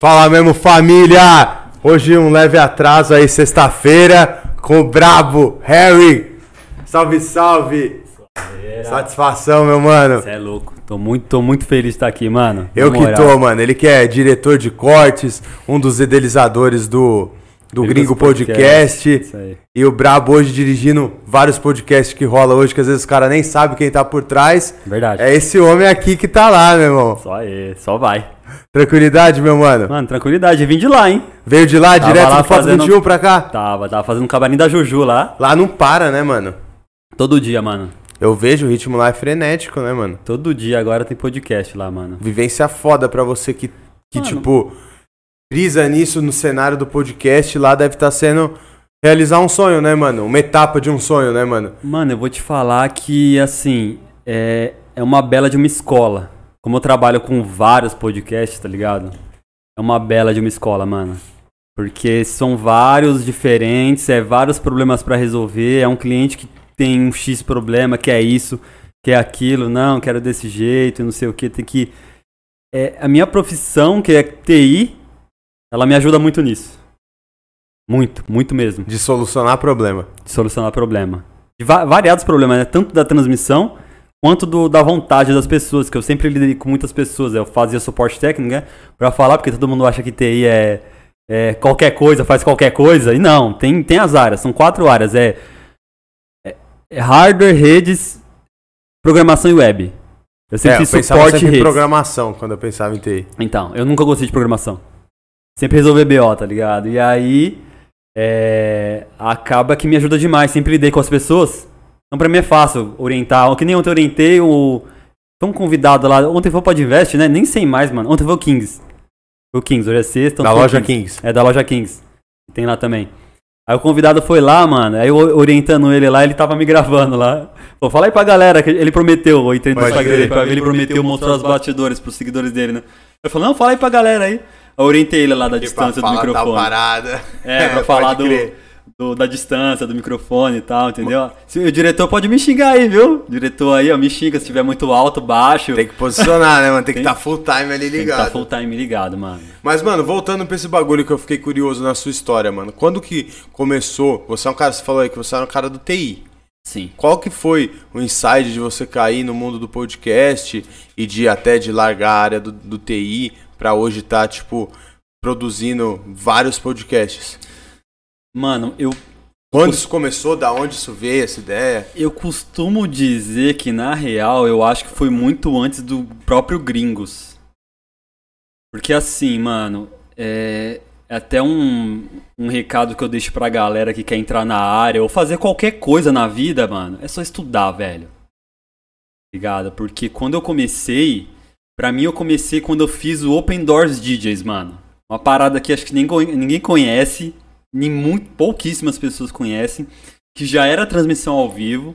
Fala mesmo, família! Hoje um leve atraso aí, sexta-feira, com o brabo Harry. Salve, salve! Satisfação, meu mano. Você é louco. Tô muito, tô muito feliz de estar aqui, mano. Eu que moral. tô, mano. Ele que é diretor de cortes, um dos idealizadores do, do Gringo Podcast, Podcast. isso aí. E o Brabo hoje dirigindo vários podcasts que rola hoje, que às vezes os caras nem sabem quem tá por trás. Verdade. É esse homem aqui que tá lá, meu irmão. Só aí, só vai. Tranquilidade, meu mano. Mano, tranquilidade. Vim de lá, hein? Veio de lá, Tava direto lá do Foto fazendo- 21 pra cá? Tava, tava fazendo um camarim da Juju lá. Lá não para, né, mano? Todo dia, mano. Eu vejo o ritmo lá é frenético, né, mano? Todo dia agora tem podcast lá, mano. Vivência foda pra você que, que Mano. tipo, brisa nisso no cenário do podcast. Lá deve estar sendo realizar um sonho, né, mano? Uma etapa de um sonho, né, mano? Mano, eu vou te falar que, assim, é, é uma bela de uma escola. Como eu trabalho com vários podcasts, tá ligado? É uma bela de uma escola, mano. Porque são vários diferentes, é vários problemas pra resolver. É um cliente que tem um X problema, que é isso, que é aquilo. Não, quero desse jeito, não sei o que. Tem que. É, a minha profissão, que é TI, ela me ajuda muito nisso. Muito, muito mesmo De solucionar problema. de solucionar problema. De va- variados problemas, né? Tanto da transmissão quanto do- da vontade das pessoas, que eu sempre lidei com muitas pessoas. Eu fazia suporte técnico, né? Pra falar, porque todo mundo acha que TI é, é qualquer coisa, faz qualquer coisa. E não, tem, tem as áreas, são quatro áreas. É, é- é hardware, redes, programação e web. Eu É, sempre eu fiz pensava suporte sempre em programação quando eu pensava em TI. Então, eu nunca gostei de programação. Sempre resolver BO, tá ligado? E aí, é, acaba que me ajuda demais. Sempre lidei com as pessoas. Então, pra mim é fácil orientar. Que nem ontem eu orientei o. Foi um convidado lá. Ontem foi o Podinvest, né? Nem sei mais, mano. Ontem foi o Kings. Foi o Kings, hoje é sexta. Da loja Kings. É, da loja Kings. Tem lá também. Aí o convidado foi lá, mano. Aí eu orientando ele lá, ele tava me gravando lá. Pô, fala aí pra galera que ele prometeu. Eu entrei no Instagram crer. dele pra ver, ele prometeu mostrar os bastidores pros seguidores dele, né? Eu falei, não, fala aí pra galera aí. Eu orientei ele lá da distância do microfone. parada. É, pra falar do, do- da distância, do microfone e tal, entendeu? Se, o diretor pode me xingar aí, viu? O diretor aí, ó, me xinga se tiver muito alto, baixo. Tem que posicionar, né, mano? Tem que Tem- estar full time ali Tem que ligado. tá full time ligado, mano. Mas, mano, voltando pra esse bagulho que eu fiquei curioso na sua história, mano. Quando que começou? Você é um cara, você falou aí que você era um cara do TI. Sim. Qual que foi o insight de você cair no mundo do podcast e de até de largar a área do, do TI pra hoje estar, tipo, produzindo vários podcasts? Mano, eu Quando isso começou? Da onde isso veio, essa ideia? Eu costumo dizer que, na real, eu acho que foi muito antes do próprio Gringos. Porque assim, mano, é, é até um, um recado que eu deixo pra galera que quer entrar na área ou fazer qualquer coisa na vida, mano, é só estudar, velho. Ligado? Porque quando eu comecei, pra mim eu comecei quando eu fiz o Open Doors DJs, mano. Uma parada que acho que ninguém, ninguém conhece, nem muito, pouquíssimas pessoas conhecem, que já era transmissão ao vivo.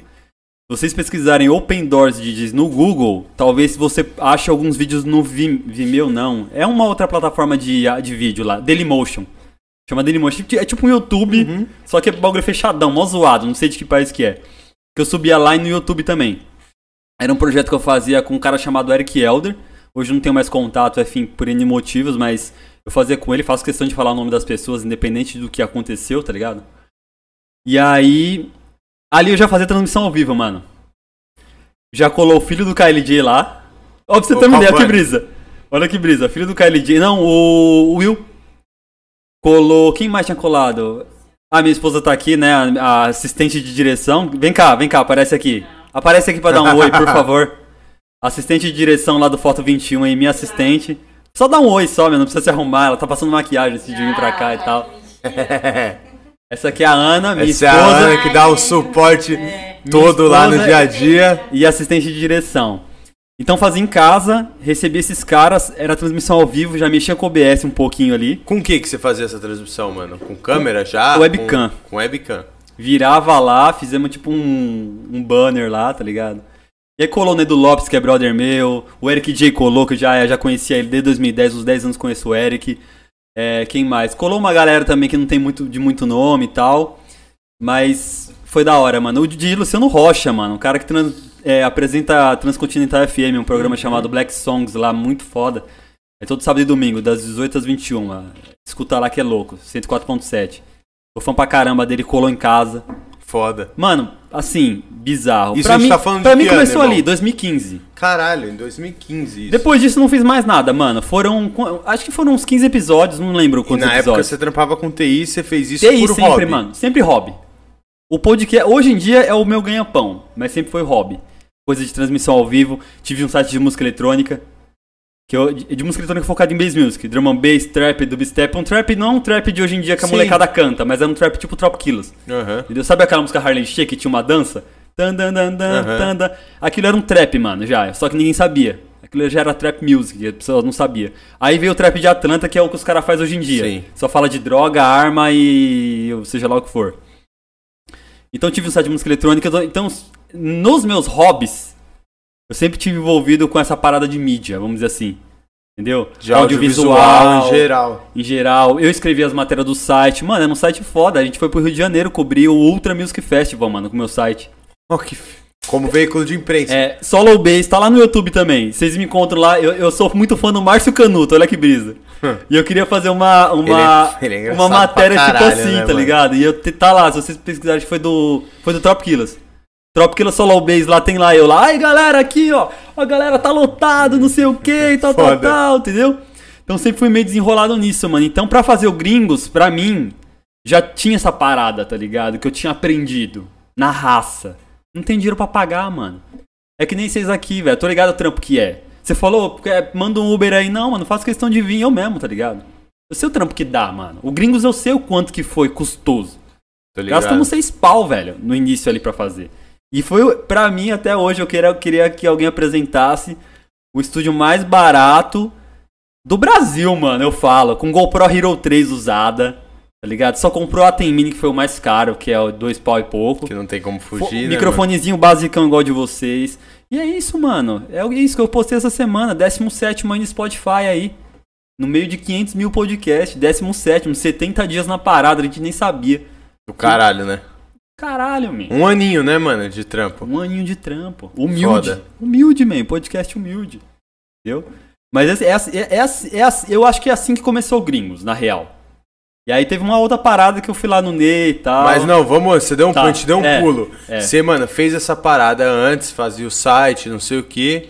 Se vocês pesquisarem Open Doors DJs no Google, talvez você ache alguns vídeos no Vim- Vimeo, não. É uma outra plataforma de, de vídeo lá, Dailymotion. Chama Dailymotion. É tipo um YouTube, só que é bagulho fechadão, mó zoado, não sei de que país que é. Que eu subia lá e no YouTube também. Era um projeto que eu fazia com um cara chamado Eric Elder. Hoje não tenho mais contato, enfim, por N motivos, mas eu fazia com ele, faço questão de falar o nome das pessoas, independente do que aconteceu, tá ligado? E aí. Ali eu já fazia transmissão ao vivo, mano. Já colou o filho do KLJ lá. Ó, pra você ter uma ideia, que brisa. Olha que brisa. Filho do KLJ. Não, o, Will. Colou. Quem mais tinha colado? Ah, minha esposa tá aqui, né? A, a assistente de direção. Vem cá, vem cá, aparece aqui. Aparece aqui pra dar um oi, por favor. Assistente de direção lá do Foto 21 aí, minha assistente. Só dá um oi só, meu, não precisa se arrumar. Ela tá passando maquiagem antes de vir pra cá e tal. Essa aqui é a Ana, minha Essa é a esposa. Ana que dá o suporte todo Minha lá no esposa dia a dia. e assistente de direção. Então fazia em casa, recebia esses caras, era transmissão ao vivo, já mexia com o OBS um pouquinho ali. Com o que que você fazia essa transmissão, mano? Com câmera já? Webcam. Com, com webcam. Virava lá, fizemos tipo um, um banner lá, tá ligado? E aí colou o Nedo Lopes, que é brother meu, o Eric J colou, que eu já, já conhecia ele desde 2010, uns 10 anos conheço o Eric. É, quem mais? Colou uma galera também que não tem muito de muito nome e tal. Mas foi da hora, mano. O de Luciano Rocha, mano. Um cara que trans- é, apresenta a Transcontinental FM, um programa chamado Black Songs lá, muito foda. É todo sábado e domingo, das 18 às 21. Escuta lá que é louco, 104.7. Sou fã pra caramba dele, colou em casa. Foda. Mano, assim, bizarro. Isso pra a gente mim, tá falando de pra mim ano, começou irmão? ali, 2015. Caralho, em 2015 isso. Depois disso não fiz mais nada, mano. Foram. Acho que foram uns 15 episódios, não lembro e quantos na época episódios. você trampava com TI, você fez isso TI por sempre, hobby. mano. Sempre hobby. O podcast, hoje em dia, é o meu ganha-pão, mas sempre foi hobby. Coisa de transmissão ao vivo. Tive um site de música eletrônica. Que eu, de, música eletrônica focada em bass music. Drum and bass, trap, dubstep. Um trap não é um trap de hoje em dia que a Sim. molecada canta, mas é um trap tipo Trop Killers. Aham. Entendeu? Sabe aquela música Harlem Shake que tinha uma dança? Tan, dan, dan, dan, Aham. tan, dan. Aquilo era um trap, mano, já. Só que ninguém sabia. Aquilo já era trap music, as pessoas não sabiam. Aí veio o trap de Atlanta, que é o que os caras fazem hoje em dia. Sim. Só fala de droga, arma e seja lá o que for. Então eu tive um site de música eletrônica. Então, nos meus hobbies, eu sempre tive envolvido com essa parada de mídia, vamos dizer assim. Entendeu? De audiovisual em geral. em geral. Eu escrevi as matérias do site. Mano, era um site foda. A gente foi pro Rio de Janeiro cobrir o Ultra Music Festival, mano, com o meu site. Ó, que Como veículo de imprensa. É, Solo Bass, tá lá no YouTube também. Vocês me encontram lá. Eu, eu sou muito fã do Márcio Canuto, olha que brisa. e eu queria fazer uma, uma, Ele é- ele é uma matéria tipo caralho, assim, né, tá mano? ligado? E eu tá lá, se vocês pesquisarem, foi do. Foi do Trop Killers. Trop Killers Solo Bass, lá tem lá eu lá. Ai, galera, aqui, ó. A galera tá lotado, não sei o que, tal, tal, Foda. tal, entendeu? Então sempre fui meio desenrolado nisso, mano. Então pra fazer o Gringos, pra mim, já tinha essa parada, tá ligado? Que eu tinha aprendido. Na raça. Não tem dinheiro pra pagar, mano. É que nem vocês aqui, velho. Tô ligado o trampo que é. Você falou, é, manda um Uber aí. Não, mano, faço questão de vir eu mesmo, tá ligado? Eu sei o trampo que dá, mano. O Gringos eu sei o quanto que foi custoso. Tô ligado. Gastamos seis pau, velho, no início ali pra fazer. E foi, pra mim, até hoje, eu queria, eu queria que alguém apresentasse o estúdio mais barato do Brasil, mano, eu falo. Com GoPro Hero 3 usada, tá ligado? Só comprou a Tem Mini, que foi o mais caro, que é o dois pau e pouco. Que não tem como Fo- fugir, né, microfonezinho basicão igual de vocês. E é isso, mano. É isso que eu postei essa semana. 17 aí no Spotify aí. No meio de 500 mil podcasts. 17, 70 dias na parada, a gente nem sabia. mano? Do caralho, né? Caralho, man. Um aninho, né, mano, de trampo. Um aninho de trampo. Humilde. Foda. Humilde, man. Podcast humilde. Entendeu? Mas é, é, é, eu acho que é assim que começou o Gringos, na real. E aí teve uma outra parada que eu fui lá no Ney e tal. Mas não, vamos, você deu um Tá, punch, deu um é, pulo. é. Você, mano, fez essa parada antes, fazia o site, não sei o que.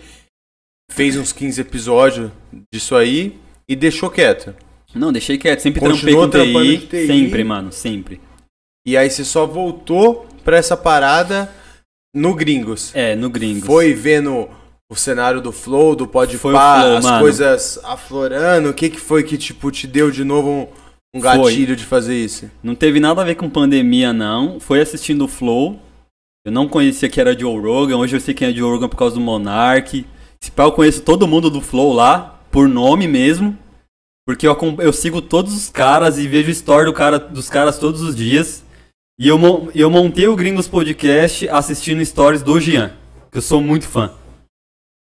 Fez uns 15 episódios disso aí e deixou quieto. Não, deixei quieto. Sempre trampei Continuou com trampando TI, TI. Sempre, mano. Sempre. E aí você só voltou pra essa parada no Gringos. É, no Gringos. Foi vendo o cenário do Flow, do Podpah, Foi as mano. coisas aflorando. O que que foi que, tipo, te deu de novo um, um Foi. gatilho de fazer isso? Não teve nada a ver com pandemia, não. Foi assistindo o Flow. Eu não conhecia que era Joe Rogan. Hoje eu sei quem é Joe Rogan por causa do Monark. Se pá, eu conheço todo mundo do Flow lá, por nome mesmo. Porque eu, eu sigo todos os caras e vejo story do cara, dos caras todos os dias. E eu, eu montei o Gringos Podcast assistindo stories do Jean. Que eu sou muito fã.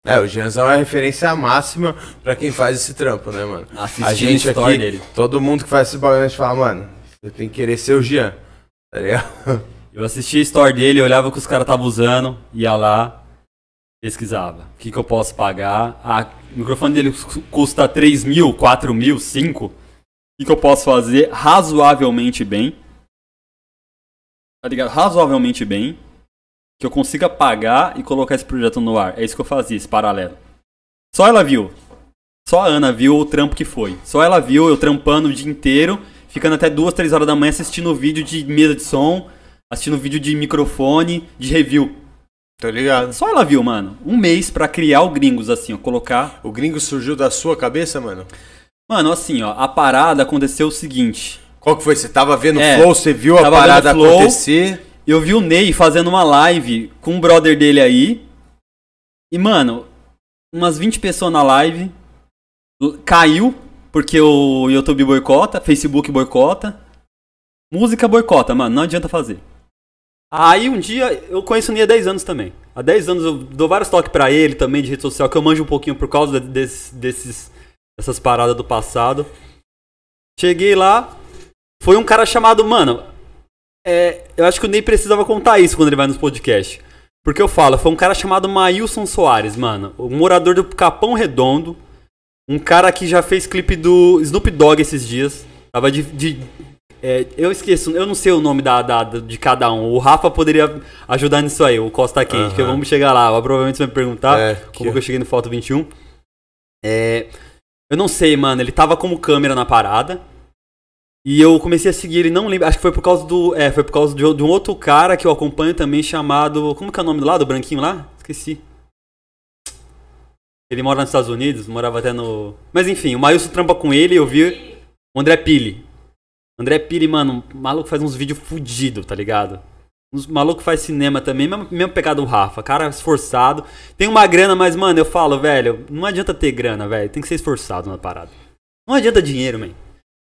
É, o Janzão é a referência máxima pra quem faz esse trampo, né, mano? Assistindo A gente story aqui, dele. todo mundo que faz esse bagulho, a gente fala, mano, você tem que querer ser o Jean, tá ligado? Eu assistia a story dele, olhava o que os caras estavam usando, ia lá, pesquisava. O que, que eu posso pagar? Ah, o microfone dele cu- custa 3 mil, 4 mil, 5. O que, que eu posso fazer razoavelmente bem? Tá ligado? Razoavelmente bem. Que eu consiga pagar e colocar esse projeto no ar. É isso que eu fazia, esse paralelo. Só ela viu. Só a Ana viu o trampo que foi. Só ela viu eu trampando o dia inteiro, ficando até duas, três horas da manhã assistindo vídeo de mesa de som, assistindo vídeo de microfone, de review. Tô ligado. Só ela viu, mano. Um mês pra criar o Gringos, assim, ó. Colocar. O gringo surgiu da sua cabeça, mano? Mano, assim, ó. A parada aconteceu o seguinte. Qual que foi? Você tava vendo o É, Flow, você viu a parada Flow. acontecer? Eu vi o Ney fazendo uma live com um brother dele aí. E, mano, umas 20 pessoas na live. Caiu, porque o YouTube boicota, Facebook boicota. Música boicota, mano, não adianta fazer. Aí um dia, eu conheço o Ney há 10 anos também. Há 10 anos eu dou vários toques pra ele também de rede social, que eu manjo um pouquinho por causa de- desse- desses, dessas paradas do passado. Cheguei lá, foi um cara chamado, mano, é, eu acho que o Ney precisava contar isso quando ele vai nos podcasts. Porque eu falo, foi um cara chamado Maílson Soares, mano. Um morador do Capão Redondo. Um cara que já fez clipe do Snoop Dogg esses dias. Tava de. de- é, eu esqueço, eu não sei o nome da, da- de cada um. O Rafa poderia ajudar nisso aí, o Costa Quente, que Aham. vamos chegar lá. Provavelmente você vai me perguntar É, como que- que eu cheguei no Foto 21. É, eu não sei, mano. Ele tava como câmera na parada. E eu comecei a seguir ele, não lembro. Acho que foi por causa do. É, foi por causa de, de um outro cara que eu acompanho também chamado. Como que é o nome lado? Do branquinho lá? Esqueci. Ele mora nos Estados Unidos, morava até no. Mas enfim, o Maílson trampa com ele, eu vi. O André Pili. André Pili, mano, maluco faz uns vídeos fudidos, tá ligado? Uns maluco faz cinema também, mesmo, mesmo pegado do Rafa, cara esforçado. Tem uma grana, mas, mano, eu falo, velho, não adianta ter grana, velho. Tem que ser esforçado na parada. Não adianta dinheiro, man.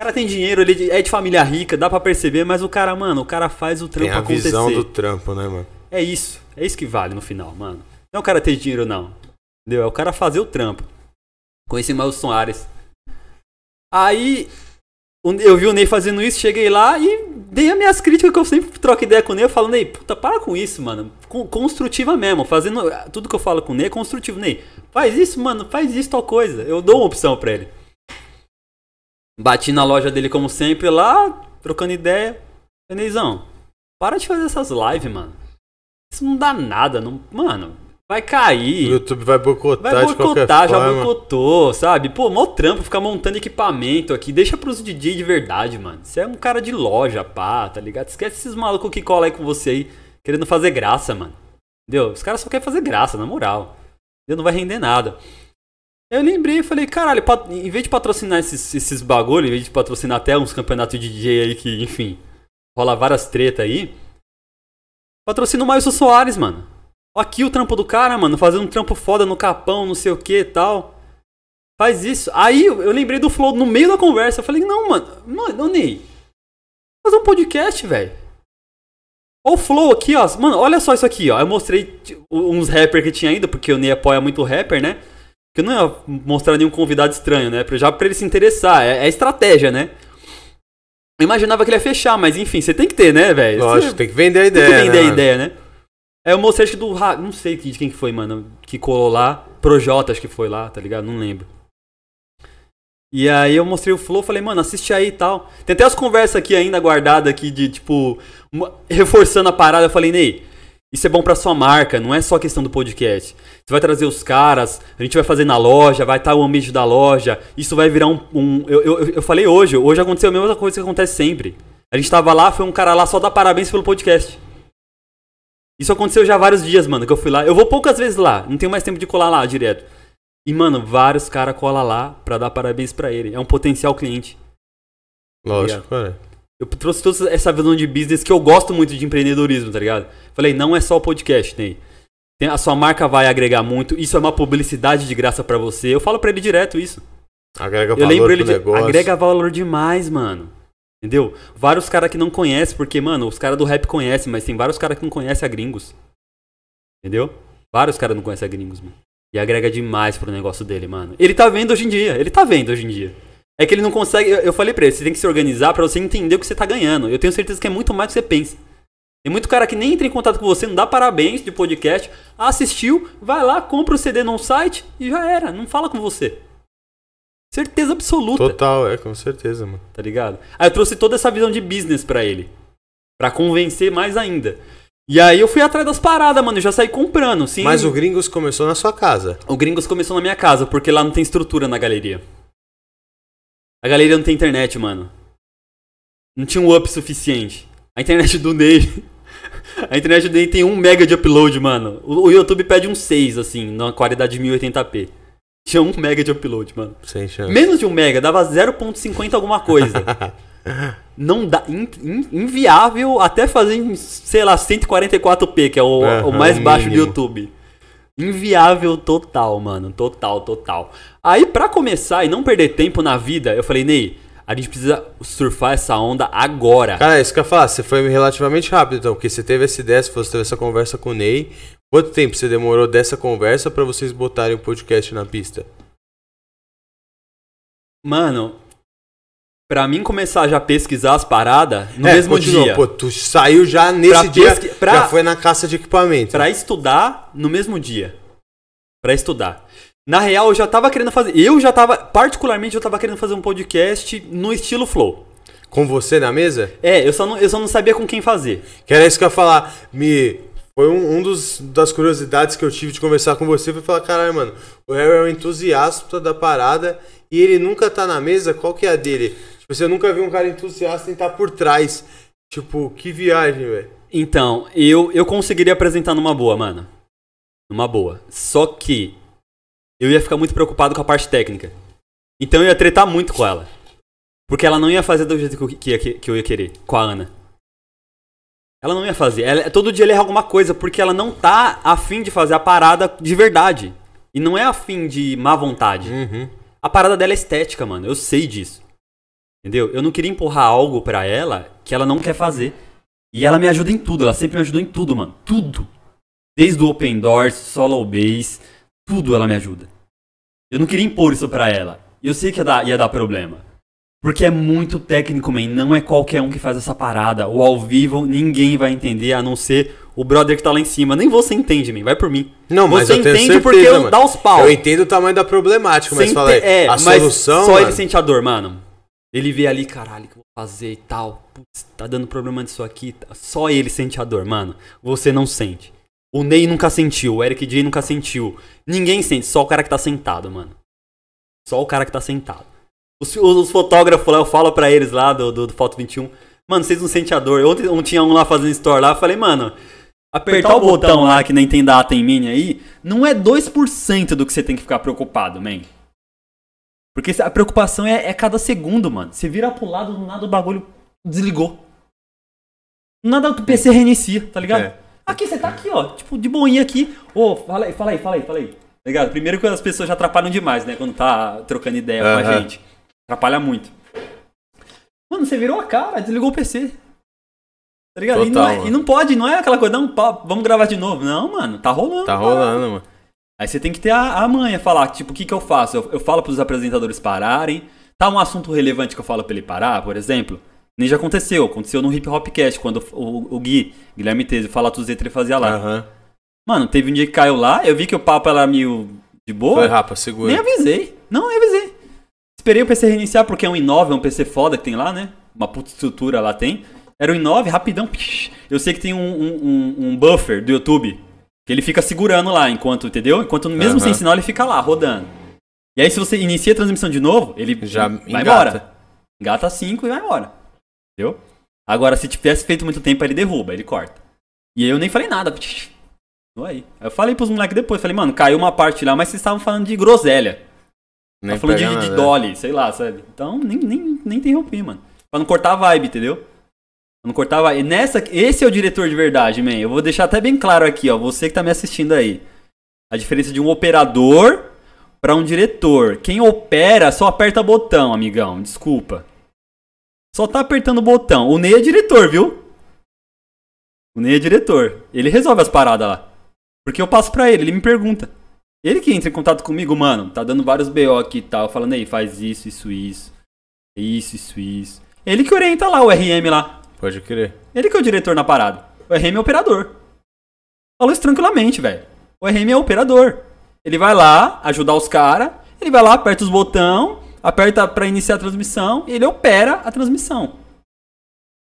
O cara tem dinheiro, ele é de família rica, dá pra perceber, mas o cara, mano, o cara faz o Tem trampo a acontecer. visão do trampo, né, mano? É isso. É isso que vale no final, mano. Não é o cara ter dinheiro, não. Entendeu? É o cara fazer o trampo. Conheci mais o Soares. Aí, eu vi o Ney fazendo isso, cheguei lá e dei as minhas críticas que eu sempre troco ideia com o Ney. Eu falo, Ney, puta, para com isso, mano. Con- construtiva mesmo. Fazendo. Tudo que eu falo com o Ney é construtivo. Ney, faz isso, mano, faz isso, tal coisa. Eu dou uma opção pra ele. Bati na loja dele como sempre lá, trocando ideia. Neizão, para de fazer essas lives, mano. Isso não dá nada, não. Mano, vai O cair. YouTube vai boicotar Vai de qualquer boicotar, já forma. boicotou, sabe? Pô, mó trampo ficar montando equipamento aqui. Deixa pros DJ de verdade, mano. Você é um cara de loja, pá, tá ligado? Esquece esses malucos que colam aí com você aí, querendo fazer graça, mano. Entendeu? Os caras só querem fazer graça, na moral. Entendeu? Não vai render nada. Eu lembrei e falei, caralho, em vez de patrocinar esses, esses bagulho, em vez de patrocinar até uns campeonatos de DJ aí que, enfim, rola várias treta aí, patrocina o Maílson Soares, mano. Aqui o trampo do cara, mano, fazendo um trampo foda no capão, não sei o que e tal. Faz isso. Aí eu lembrei do Flow no meio da conversa. Eu falei, não, mano, mano, Ney, fazer um podcast, velho. Ó o Flow aqui, ó. Mano, olha só isso aqui, ó. Eu mostrei t- uns rappers que tinha ainda, porque o Ney apoia muito rapper, né? Que eu não ia mostrar nenhum convidado estranho, né? Já pra ele se interessar. É, é estratégia, né? Eu imaginava que ele ia fechar, mas enfim, você tem que ter, né, velho? Lógico, Você- tem que vender a tem ideia, que vender né? a ideia, né? Aí eu mostrei acho que do. Não sei de quem que foi, mano. Que colou lá. Projota, acho que foi lá, tá ligado? Não lembro. E aí eu mostrei o Flow, falei, mano, assiste aí e tal. Tem até as conversas aqui ainda guardadas aqui de, tipo, reforçando a parada. Eu falei, Ney, isso é bom pra sua marca, não é só questão do podcast. Você vai trazer os caras, a gente vai fazer na loja, vai estar o ambiente da loja, isso vai virar um. um- eu, eu, eu falei hoje, hoje aconteceu a mesma coisa que acontece sempre. A gente tava lá, foi um cara lá só dar parabéns pelo podcast. Isso aconteceu já vários dias, mano, que eu fui lá. Eu vou poucas vezes lá, não tenho mais tempo de colar lá direto. E, mano, vários caras colam lá pra dar parabéns pra ele. É um potencial cliente. Lógico, cara. Eu trouxe toda essa visão de business que eu gosto muito de empreendedorismo, tá ligado? Falei, não é só o podcast, Ney. Tem- A sua marca vai agregar muito. Isso é uma publicidade de graça pra você. Eu falo pra ele direto isso. Agrega Eu valor lembro pro ele de. negócio. Agrega valor demais, mano. Entendeu? Vários caras que não conhecem, porque, mano, os caras do rap conhecem, mas tem vários caras que não conhecem a gringos. Entendeu? Vários caras não conhecem a gringos, mano. E agrega demais pro negócio dele, mano. Ele tá vendo hoje em dia. Ele tá vendo hoje em dia. É que ele não consegue. Eu, eu falei pra ele, você tem que se organizar pra você entender o que você tá ganhando. Eu tenho certeza que é muito mais do que você pensa. Tem muito cara que nem entra em contato com você, não dá parabéns de podcast, assistiu, vai lá, compra o CD num site e já era. Não fala com você. Certeza absoluta Total, é, com certeza, mano. tá ligado? Aí eu trouxe toda essa visão de business pra ele. Pra convencer mais ainda. E aí eu fui atrás das paradas, mano. Eu já saí comprando, sim. Mas o Gringos começou na sua casa. O Gringos começou na minha casa, porque lá não tem estrutura na galeria. A galeria não tem internet, mano. Não tinha um up suficiente. A internet do Ney. A internet do Ney tem 1 mega de upload, mano. O, YouTube pede um 6, assim, na qualidade de 1080p. Tinha 1 mega de upload, mano. Sem chance. Menos de 1 mega, dava 0.50 alguma coisa. Não dá. in- in- inviável até fazer em, sei lá, 144p, que é o, É, o mais é o baixo do. YouTube. Inviável total, mano. Total, total. Aí, pra começar e não perder tempo na vida, eu falei, Ney, a gente precisa surfar essa onda agora. Cara, é isso que eu ia falar. Você foi relativamente rápido, então, porque você teve essa ideia, se você teve essa conversa com o Ney. Quanto tempo você demorou dessa conversa pra vocês botarem o podcast na pista? Mano, pra mim começar já a pesquisar as paradas no É, mesmo continua. dia. Pô, tu saiu já nesse Pra dia, pesqui- pra- já foi na caça de equipamento. Pra estudar no mesmo dia. Pra estudar. Na real, eu já tava querendo fazer. Eu já tava. Particularmente, eu tava querendo fazer um podcast no estilo Flow. Com você na mesa? É, eu só não, eu só não sabia com quem fazer. Que era isso que eu ia falar. Me. Foi um, um dos, das curiosidades que eu tive de conversar com você. Foi falar, caralho, mano, o Harry é um entusiasta da parada e ele nunca tá na mesa. Qual que é a dele? Tipo, você nunca viu um cara entusiasta em estar por trás. Tipo, que viagem, velho. Então, eu, eu conseguiria apresentar numa boa, mano. Numa boa. Só que eu ia ficar muito preocupado com a parte técnica. Então eu ia tretar muito com ela. Porque ela não ia fazer do jeito que eu, que- que eu ia querer, com a Ana. Ela não ia fazer. Ela, todo dia ela erra alguma coisa, porque ela não tá afim de fazer a parada de verdade. E não é afim de má vontade. Uhum. A parada dela é estética, mano. Eu sei disso. Entendeu? Eu não queria empurrar algo pra ela que ela não quer fazer. E ela me ajuda em tudo. Ela sempre me ajudou em tudo, mano. Tudo. Desde o Open Doors, Solo Base, tudo ela me ajuda. Eu não queria impor isso pra ela. E eu sei que ia dar, ia dar problema. Porque é muito técnico, man. Não é qualquer um que faz essa parada. O ao vivo ninguém vai entender, a não ser o brother que tá lá em cima. Nem você entende, man. Vai por mim. Não, mas você eu entende certeza, porque eu mano. dá os pau. Eu entendo o tamanho da problemática, mas Sem ter- é, a mas solução, Só mano, ele sente a dor, mano. Ele vê ali, caralho, o que eu vou fazer e tal. Putz, tá dando problema disso aqui. Só ele sente a dor, mano. Você não sente. O Ney nunca sentiu, o Eric J nunca sentiu. Ninguém sente, só o cara que tá sentado, mano. Só o cara que tá sentado. Os, os- os fotógrafos lá, eu falo pra eles lá do, do, do Foto 21. Mano, vocês não sentem a dor. Ontem um, tinha um lá fazendo store lá, eu falei, mano, apertar o botão lá que nem tem data em mini aí, não é 2% do que você tem que ficar preocupado, man. Porque a preocupação é, é cada segundo, mano. Você vira pro lado, do nada o bagulho desligou. Nada o PC reinicia, tá ligado? É. Aqui, você tá aqui, ó. Tipo, de boinha aqui. Ô, fala aí, fala aí, fala aí, fala aí. Tá ligado? Primeiro que as pessoas já atrapalham demais, né? Quando tá trocando ideia com a gente. Atrapalha muito. Mano, você virou a cara, desligou o PC. Tá ligado? e, não Total, é- e não pode, não é aquela coisa, não, pá, vamos gravar de novo. Não, mano, tá rolando. Tá cara. rolando, mano. Aí você tem que ter a, a manha, falar, tipo, o que, que eu faço? Eu, eu falo pros apresentadores pararem. Tá um assunto relevante que eu falo pra ele parar, por exemplo. Nem já aconteceu. Aconteceu no Hip Hop Cast, quando o, o, Gui, Guilherme Tese, fala tudo ele fazia lá. Aham. Mano, teve um dia que caiu lá, eu vi que o papo era meio de boa. Foi, rapa, segura. nem avisei. Não, nem avisei. Esperei o PC reiniciar, porque é um i9, é um PC foda que tem lá, né? Uma puta estrutura lá tem. Era um i9, rapidão. Eu sei que tem um, um- um- um buffer do YouTube. Que ele fica segurando lá enquanto, entendeu? Enquanto mesmo Aham. sem sinal ele fica lá, rodando. E aí se você inicia a transmissão de novo, ele Já vai engata. embora. Engata 5 e vai embora. Entendeu? Agora, se tivesse feito muito tempo, ele derruba, ele corta. E aí eu nem falei nada. aí. Eu falei pros moleques depois, falei, mano, caiu uma parte lá, mas vocês estavam falando de groselha. Nem Tá falando de, de. Dolly, sei lá, sabe? Então, nem, nem, nem interrompi, mano. Pra não cortar a vibe, entendeu? Pra não cortar a vibe. E nessa, esse é o diretor de verdade, man. Eu vou deixar até bem claro aqui, ó. Você que tá me assistindo aí. A diferença de um operador pra um diretor. Quem opera só aperta botão, amigão. Desculpa. Só tá apertando o botão. O Ney é diretor, viu? O Ney é diretor. Ele resolve as paradas lá. Porque eu passo pra ele, ele me pergunta. Ele que entra em contato comigo, mano, tá dando vários BO aqui e tal, falando aí, faz isso, isso, isso. Isso, isso, isso. Ele que orienta lá o RM lá. Pode crer. Ele que é o diretor na parada. O RM é o operador. Falou isso tranquilamente, velho. O RM é o operador. Ele vai lá ajudar os caras, ele vai lá, aperta os botão, aperta pra iniciar a transmissão, e ele opera a transmissão.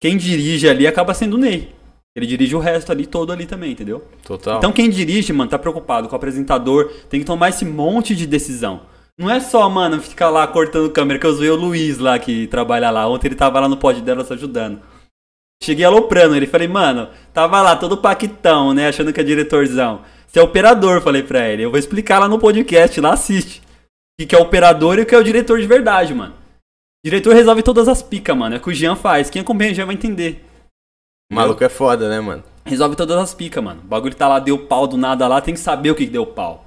Quem dirige ali acaba sendo o Ney. Ele dirige o resto ali, todo ali também, entendeu? Total. Então quem dirige, mano, tá preocupado com o apresentador, tem que tomar esse monte de decisão. Não é só, mano, ficar lá cortando câmera, que eu zoei o Luiz lá, que trabalha lá. Ontem ele tava lá no pod delas ajudando. Cheguei aloprando ele, falei, mano, tava lá todo paquitão, né, achando que é diretorzão. Você é operador, falei pra ele. Eu vou explicar lá no podcast, lá assiste. O que que é operador e o que é o diretor de verdade, mano. Diretor resolve todas as picas, mano. É o que o Jean faz. Quem acompanha o Jean vai entender. O maluco é foda, né, mano? Resolve todas as picas, mano. O bagulho tá lá, deu pau do nada lá, tem que saber o que deu pau.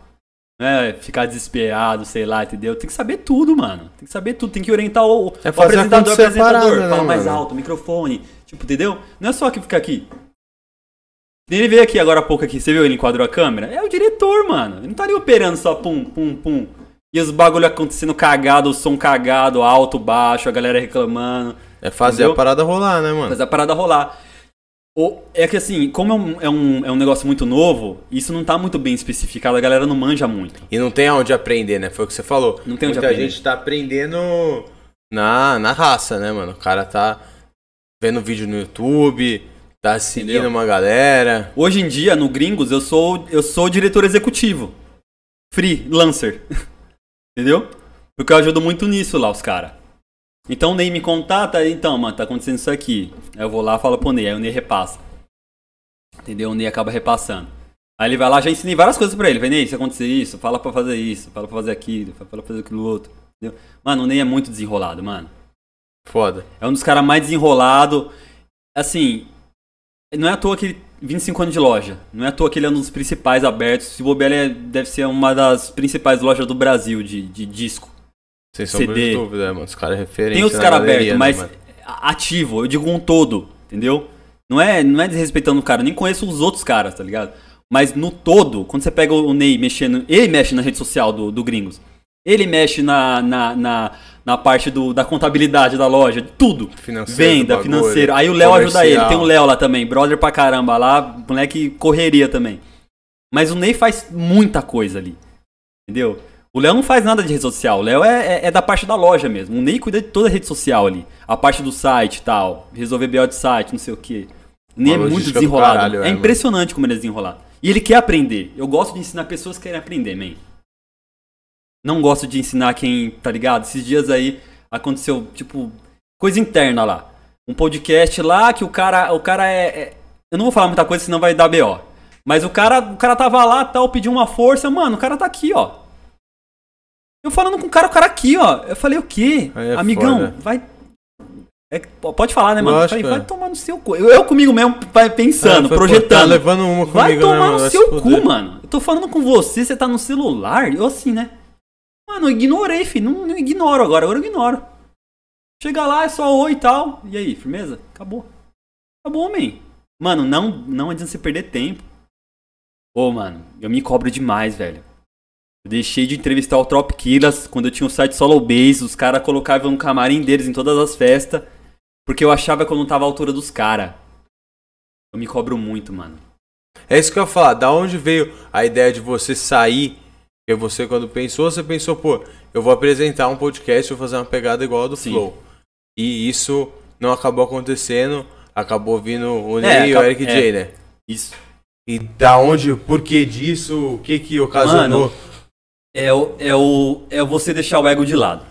Não é ficar desesperado, sei lá, entendeu? Tem que saber tudo, mano. Tem que saber tudo, tem que orientar o, o É fazer apresentador, apresentador. parada, né, Fala mais mano? alto, microfone, tipo, entendeu? Não é só que fica aqui. Ele veio aqui agora há pouco aqui, você viu ele enquadrou a câmera? É o diretor, mano. Ele não tá ali operando só pum, pum, pum. E os bagulho acontecendo cagado, o som cagado, alto, baixo, a galera reclamando. É fazer Entendeu? a parada rolar, né, mano? Fazer a parada rolar. É que assim, como é um, é, um, é um negócio muito novo, isso não tá muito bem especificado, a galera não manja muito. E não tem aonde aprender, né? Foi o que você falou. Não tem onde Muita aprender. gente tá aprendendo na, na raça, né, mano? O cara tá vendo vídeo no YouTube, tá seguindo Entendeu? uma galera. Hoje em dia, no Gringos, eu sou eu sou diretor executivo. Freelancer. Entendeu? Porque eu ajudo muito nisso lá, os caras. Então o Ney me contata, então, mano, tá acontecendo isso aqui. Aí eu vou lá e falo pro Ney, aí o Ney repassa. Entendeu? O Ney acaba repassando. Aí ele vai lá, já ensinei várias coisas pra ele. Vai, Ney, se acontecer isso, fala pra fazer isso, fala pra fazer aquilo, fala pra fazer aquilo outro. Entendeu? Mano, o Ney é muito desenrolado, mano. Foda. É um dos caras mais desenrolado. Assim, não é à toa que ele 25 anos de loja. Não é à toa que ele é um dos principais abertos. Se bobear, ele é- deve ser uma das principais lojas do Brasil de, de disco. Sem sombra CD. de dúvida, mano. Os caras referentes. Tem outros caras abertos, né, mas mano? ativo, eu digo um todo, entendeu? Não é, não é desrespeitando o cara, nem conheço os outros caras, tá ligado? Mas no todo, quando você pega o Ney mexendo. Ele mexe na rede social do, do Gringos. Ele mexe na, na, na, na parte do, da contabilidade da loja, de tudo. Financeiro Venda, bagulho, financeiro. Aí o Léo ajuda ele. Tem o Léo lá também, brother pra caramba lá, moleque correria também. Mas o Ney faz muita coisa ali. Entendeu? O Léo não faz nada de rede social. O Léo é, é- é da parte da loja mesmo. O Ney cuida de toda a rede social ali. A parte do site e tal. Resolver BO de site, não sei o quê. O Ney é muito desenrolado. caralho, é é, impressionante como ele é desenrolado. E ele quer aprender. Eu gosto de ensinar pessoas que querem aprender, man. Não gosto de ensinar quem, tá ligado? Esses dias aí aconteceu, tipo, coisa interna lá. Um podcast lá que o cara, o cara é, é- eu não vou falar muita coisa senão vai dar BO. Mas o cara, o cara tava lá, tal, pediu uma força, mano, o cara tá aqui, ó. Eu falando com o cara, o cara aqui, ó. Eu falei, o quê? É Amigão, foda. vai é pode falar, né, mano? Eu Lógico, falei, vai é. tomar no seu cu. Eu, eu comigo mesmo, vai pensando, Ah, foi, pô, projetando. Tá levando uma comigo, Vai né, tomar mano? no Vai seu se cu, mano. Eu tô falando com você, você tá no celular. Eu assim, né? Mano, eu ignorei, filho. Não, não ignoro agora, agora eu ignoro. Chega lá, é só oi e tal. E aí, firmeza? Acabou. Acabou, man. Mano, não, não adianta você perder tempo. Ô, mano, eu me cobro demais, velho. Eu deixei de entrevistar o Trop Killers quando eu tinha o site Solo Base. Os caras colocavam um camarim deles em todas as festas. Porque eu achava que eu não tava à altura dos caras. Eu me cobro muito, mano. É isso que eu ia falar. Da onde veio a ideia de você sair? Porque você, quando pensou, você pensou, pô, eu vou apresentar um podcast, vou fazer uma pegada igual a do Sim. Flow. E isso não acabou acontecendo. Acabou vindo o É, Ney e o Eric é. J, né? Isso. E da onde, por que disso, o que que ocasionou? Mano, É o, é o. É você deixar o ego de lado.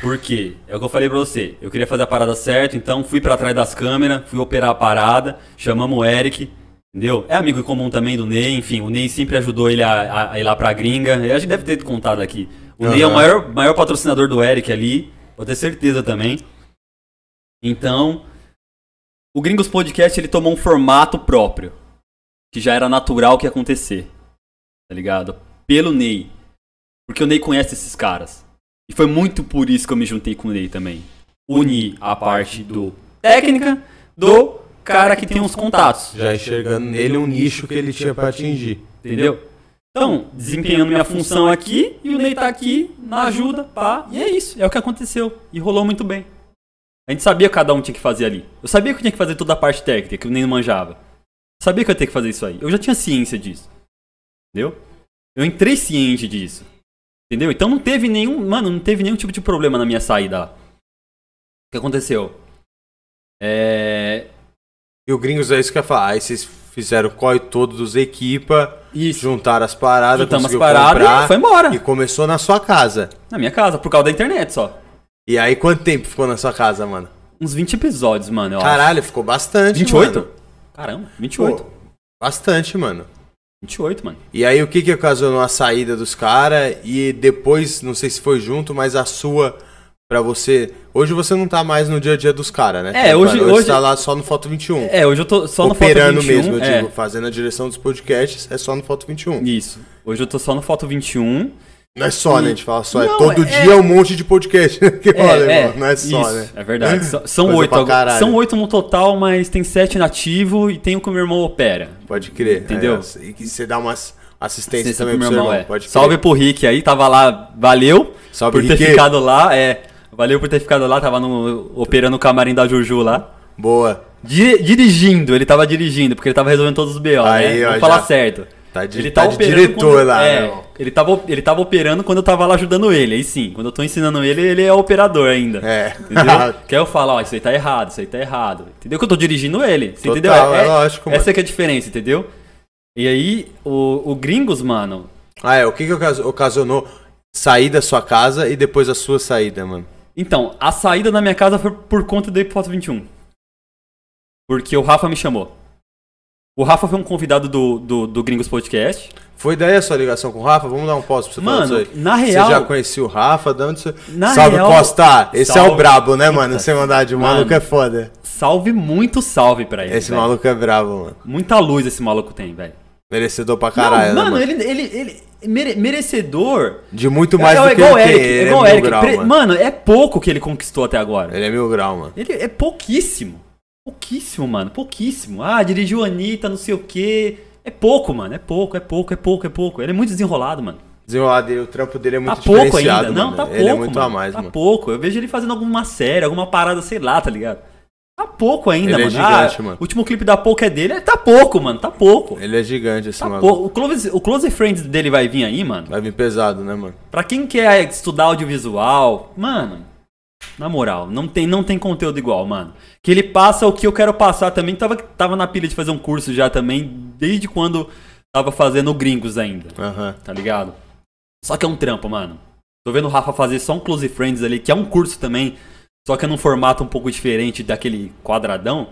Por quê? É o que eu falei pra você. Eu queria fazer a parada certa, então fui pra trás das câmeras, fui operar a parada, chamamos o Eric, entendeu? É amigo comum também do Ney, enfim, o Ney sempre ajudou ele a, a- a ir lá pra gringa. Eu acho que deve ter contado aqui. O Ney é o maior, maior patrocinador do Eric ali, vou ter certeza também. Então, o Gringos Podcast ele tomou um formato próprio, que já era natural que ia acontecer tá ligado? Pelo Ney. Porque o Ney conhece esses caras. E foi muito por isso que eu me juntei com o Ney também. Unir a parte do técnica do cara que tem os contatos. Já enxergando nele um nicho que ele tinha pra atingir. Entendeu? Então, desempenhando minha função aqui e o Ney tá aqui na ajuda, pá. E é isso, é o que aconteceu. E rolou muito bem. A gente sabia que cada um tinha que fazer ali. Eu sabia que eu tinha que fazer toda a parte técnica, que o Ney não manjava. Eu sabia que eu ia ter que fazer isso aí. Eu já tinha ciência disso. Entendeu? Eu entrei ciente disso. Entendeu? Então não teve nenhum. Mano, não teve nenhum tipo de problema na minha saída lá. O que aconteceu? É. E o Gringos é isso que eu ia falar. Aí vocês fizeram o corre todo dos equipa, Isso. juntaram as paradas, Juntamos as conseguiu paradas comprar e foi embora. e começou na sua casa. Na minha casa, por causa da internet só. E aí, quanto tempo ficou na sua casa, mano? Uns 20 episódios, mano. Eu Caralho, ficou bastante, 28? mano. Caramba, 28. Pô, bastante, mano. 28, mano. E aí, o que que ocasionou a saída dos caras? E depois, não sei se foi junto, mas a sua, pra você... Hoje você não tá mais no dia a dia dos caras, né? É, hoje- Hoje hoje- tá lá só no Foto 21. É, hoje eu tô só no Foto Operando 21. mesmo, eu é. digo. Fazendo a direção dos podcasts, é só no Foto 21. Isso. Hoje eu tô só no Foto 21. Não é só, E- né? A gente fala só. Não, é todo é- dia um monte de podcast que É, rola, é, irmão. Não é só, isso, né? É verdade. São- oito. São oito no total, mas tem sete nativo e tem o que o meu irmão opera. Pode crer. Entendeu? É, e que você dá umas assistência Assistência também pro seu irmão, irmão. é. Pode crer. Salve pro Rick aí, tava lá. Valeu Salve, por ter Rick. ficado lá. É. Valeu por ter ficado lá, tava no, operando o camarim da Juju lá. Boa. Di- dirigindo, ele tava dirigindo, porque ele tava resolvendo todos os BO, Aí, né? ó, já- falar certo. Tá de, Ele tá tá de diretor quando- lá, é, né? ele tava, ele tava operando quando eu tava lá ajudando ele. Aí sim, quando eu tô ensinando ele, ele é operador ainda. É. Entendeu? que aí eu falo, ó, isso aí tá errado, isso aí tá errado. Entendeu? Que eu tô dirigindo ele. Total, entendeu? é lógico, mano. Essa que é a diferença, entendeu? E aí, o, o Gringos, mano. Ah, é. O que que ocas- ocasionou sair da sua casa e depois a sua saída, mano? Então, a saída da minha casa foi por conta do Hipótese 21. Porque o Rafa me chamou. O Rafa foi um convidado do, do, do Gringos Podcast. Foi daí a sua ligação com o Rafa? Vamos dar um pause pra você falar Mano, disso aí. na real- Você já conhecia o Rafa? De onde você... Na salve, real- Costa! Esse é Salve. o brabo, né, mano? Sem maldade, o Mano. maluco é foda. Salve, muito salve pra ele. Esse velho. maluco é brabo, mano. Muita luz esse maluco tem, velho. Merecedor pra caralho, Não, né, mano, mano? ele, ele, ele mere- merecedor. De muito mais é, do é que igual ele Eric, tem. é igual mil Eric. grau, mano. mano, é pouco que ele conquistou até agora. Ele é mil grau, mano. Ele é pouquíssimo. Pouquíssimo, mano. Pouquíssimo. Ah, dirigiu Anitta, não sei o quê. É pouco, mano. É pouco, é pouco, é pouco, é pouco. Ele é muito desenrolado, mano. Desenrolado o trampo dele é Tá muito pouco diferenciado, ainda. Não, mano. tá pouco. Ele é muito mano. a mais, tá mano. pouco. Eu vejo ele fazendo alguma série, alguma parada, sei lá, tá ligado? Tá pouco ainda, Ele é mano. gigante, ah, mano. O último clipe da pouco é dele. Tá pouco, mano. Tá pouco. Ele é gigante, esse Tá maluco. pouco. O Close, o Close Friends dele vai vir aí, mano. Vai vir pesado, né, mano? Pra quem quer estudar audiovisual, mano, na moral, não tem, não tem conteúdo igual, mano. Que ele passa o que eu quero passar também. Tava, tava na pilha de fazer um curso já também, desde quando tava fazendo o Gringos ainda, Aham. tá ligado? Só que é um trampo, mano. Tô vendo o Rafa fazer só um Close Friends ali, que é um curso também, só que é num formato um pouco diferente daquele quadradão.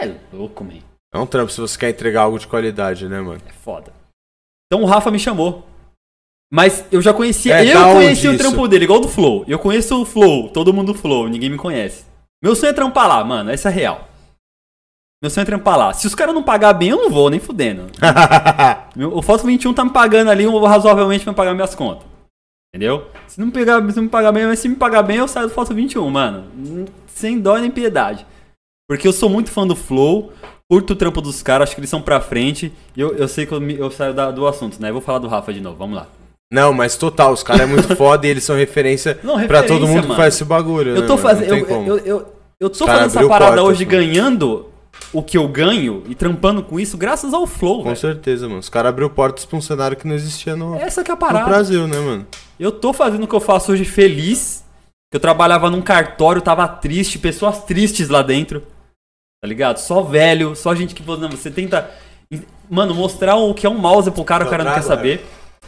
É louco, man. É um trampo se você quer entregar algo de qualidade, né, mano? É foda. Então o Rafa me chamou. Mas eu já conhecia, É, eu conhecia o trampo dele, igual o do Flow. Eu conheço o Flow, todo mundo do Flow, ninguém me conhece. Meu sonho é trampar lá, mano, essa é real. Meu sonho é trampar lá. Se os caras não pagar bem, eu não vou, nem fudendo. Meu- o Foto 21 tá me pagando ali um, razoavelmente pra pagar minhas contas. Entendeu? Se não, pegar, se não me pagar bem, mas se me pagar bem, eu saio do Foto 21, mano. Sem dó nem piedade. Porque eu sou muito fã do Flow, curto o trampo dos caras, acho que eles são pra frente. E eu, eu sei que eu, me- eu saio da- do assunto, né? Eu vou falar do Rafa de novo, vamos lá. Não, mas total, os caras é muito foda e eles são referência, Não, pra referência, todo mundo que mano. faz esse bagulho, né, Eu tô mano? fazendo. Eu, eu, eu, eu tô fazendo essa parada portas, hoje mano. ganhando o que eu ganho e trampando com isso graças ao Flow, Com velho. certeza, mano. Os caras abriu portas pra um cenário que não existia no, Essa que é a no parada. Brasil, né, mano? Eu tô fazendo o que eu faço hoje feliz. Eu trabalhava num cartório, tava triste, pessoas tristes lá dentro. Tá ligado? Só velho, só gente que não, você tenta. Mano, mostrar o que é um mouse pro cara, o cara não quer saber.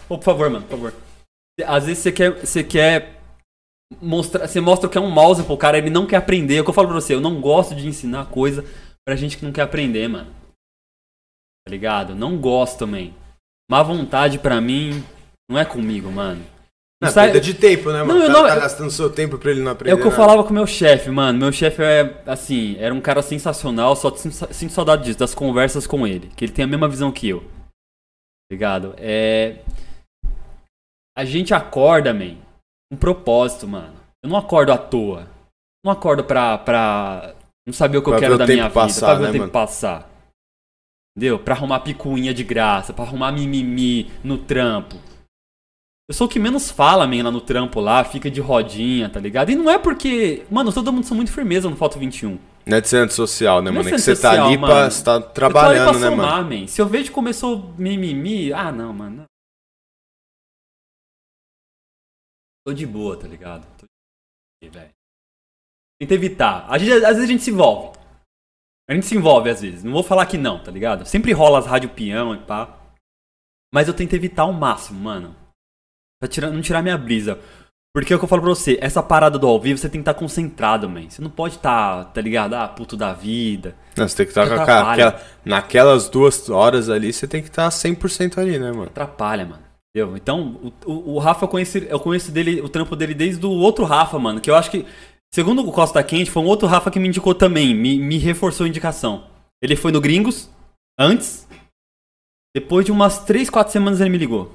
Ô, por favor, mano, por favor. Às vezes você quer. Você quer. Mostrar, você mostra o que é um mouse pro cara, ele não quer aprender. É o que eu falo pra você, eu não gosto de ensinar coisa pra gente que não quer aprender, mano. Tá ligado? Não gosto também. Má vontade pra mim não é comigo, mano. Não, Sai- perda de tempo, né, mano? Não, eu não- tá gastando seu tempo pra ele não aprender É o que eu nada. falava com o meu chefe, mano. Meu chefe é, assim, era um cara sensacional, só sinto saudade disso, das conversas com ele. Que ele tem a mesma visão que eu. Ligado? É. A gente acorda, man, com propósito, mano. Eu não acordo à toa. Não acordo pra. pra não saber o que eu Pra quero ver o da minha vida, passar, pra ver né, o tempo mano? passar. Entendeu? Pra arrumar picuinha de graça, pra arrumar mimimi no trampo. Eu sou o que menos fala, man, lá no trampo lá, fica de rodinha, tá ligado? E não é porque. Mano, todo mundo são muito firmeza no Foto 21. Não é de ser social, né, Não é mano? É que você tá ali pra. Você tá eu tô ali trabalhando, pra né, somar, mano? man. Se eu vejo que começou mimimi, ah, não, mano. não. Tô de boa, tá ligado? Tô de boa, velho. Tenta evitar. A gente- às vezes a gente se envolve. A gente se envolve às vezes. Não vou falar que não, tá ligado? Sempre rola as rádio peão e pá. Mas eu tento evitar ao máximo, mano. Pra tirar, não tirar minha brisa. Porque é o que eu falo pra você, essa parada do ao vivo você tem que estar concentrado, man. Você não pode estar, tá ligado? Ah, puto da vida. Não, você tem que estar com a Atrapalha. cara. aquela- Naquelas duas horas ali, você tem que estar 100% ali, né, mano? Atrapalha, mano. Entendeu? Então, o, o, o Rafa eu conheço, eu conheço dele, o trampo dele desde o outro Rafa, mano. Que eu acho que, segundo o Costa Quente, foi um outro Rafa que me indicou também. Me, me reforçou a indicação. Ele foi no Gringos, antes. Depois de umas 3, 4 semanas ele me ligou.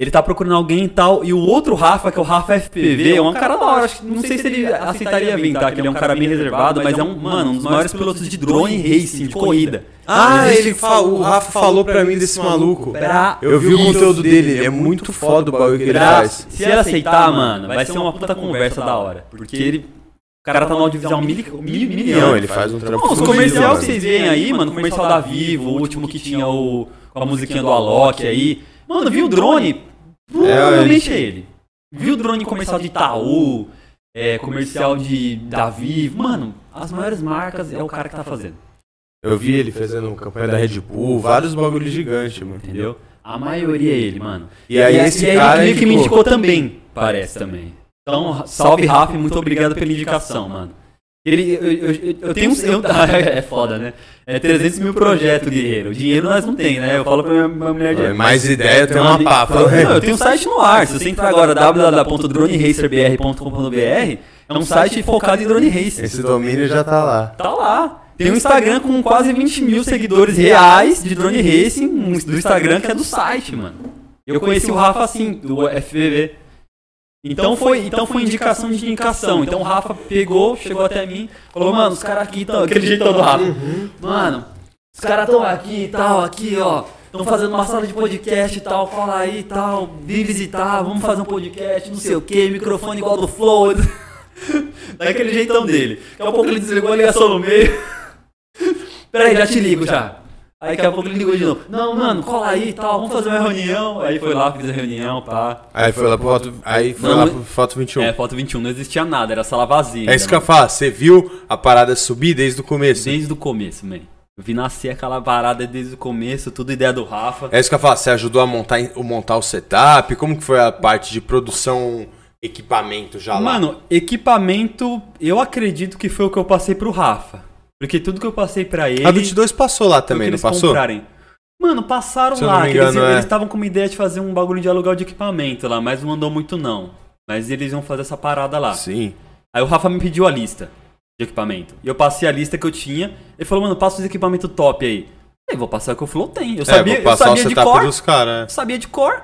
Ele tá procurando alguém e tal. E o outro Rafa, que é o Rafa FPV, é um cara da hora. Acho que- Não sei se ele aceitaria vir, tá? Que ele é um cara bem reservado, mas é um, mano, um dos maiores pilotos de drone racing, de corrida. Ah, ele falou, o Rafa falou pra mim desse maluco. Pra- Eu vi o conteúdo dele, ele é muito foda o bagulho que ele Pra- faz. Se ele aceitar, mano, vai ser uma puta conversa da hora. Porque ele. O cara tá no audiovisual mil, mil, milhão. Não, ele faz um trampo Não, os mano. que vocês veem aí, mano, comercial da Vivo, o último que tinha o, com a musiquinha do Alok aí. Mano, viu o drone? Provavelmente é ele. Viu o drone comercial de Itaú, é, comercial de da Vivo. Mano, as maiores marcas é o cara que tá fazendo. Eu vi ele fazendo campanha da Red Bull, vários bagulhos gigantes, mano. Entendeu? A maioria é ele, mano. E aí esse e aí cara ele que me indicou. também, parece também. Então, salve Rafa, e muito obrigado pela indicação, mano. Ele, eu, eu, eu- eu tenho eu- é foda, né? É 300 mil projetos, guerreiro. Dinheiro nós não tem, né? Eu falo pra minha, minha mulher. É, mais ideia, tem uma papa. Não, eu tenho um site no ar. Se você entrar agora, www.droneracerbr.com.br, é um site focado em drone racer. Esse domínio já tá lá. Tá lá. Tem um Instagram com quase 20 mil seguidores reais de drone racing um do Instagram que é do site, mano. Eu conheci o Rafa assim, do FVV. Então foi, então foi indicação de indicação. Então o Rafa pegou, chegou até mim, falou, mano, os caras aqui estão. Aquele jeitão do Rafa. Mano, os caras estão aqui e tal, aqui, ó. Estão fazendo uma sala de podcast e tal, cola aí e tal, vem visitar, vamos fazer um podcast, não sei o que, microfone igual do Flow. Daquele jeitão dele. Daqui a pouco ele desligou a ligação no meio. Peraí, já te ligo já. Aí daqui a pouco ele ligou de novo. Não, mano, cola aí e tal, vamos fazer uma reunião. Aí foi lá, fiz a reunião, pá. Aí foi lá pro foto, aí foi Não, lá pro foto 21. É, foto 21, não existia nada, era sala vazia. É isso que eu ia falar, você viu a parada subir desde o começo? Desde o começo, man. Eu vi nascer aquela parada desde o começo, tudo ideia do Rafa. É isso que eu ia falar, você ajudou a montar, o montar o setup? Como que foi a parte de produção, equipamento já lá? Mano, equipamento, eu acredito que foi o que eu passei pro Rafa. Porque tudo que eu passei pra ele. a 22 passou lá o também, não passou? comprarem. Mano, passaram Se eu lá. que eles- engano, é. estavam com uma ideia de fazer um bagulho de aluguel de equipamento lá, mas não andou muito não. Mas eles iam fazer essa parada lá. Sim. Aí o Rafa me pediu a lista de equipamento. E eu passei a lista que eu tinha. Ele falou, mano, passa os equipamentos top aí. Eu vou passar o que o Flow tem. Eu sabia, é, vou eu passar o sabia de setup cor. dos caras. Eu sabia de cor.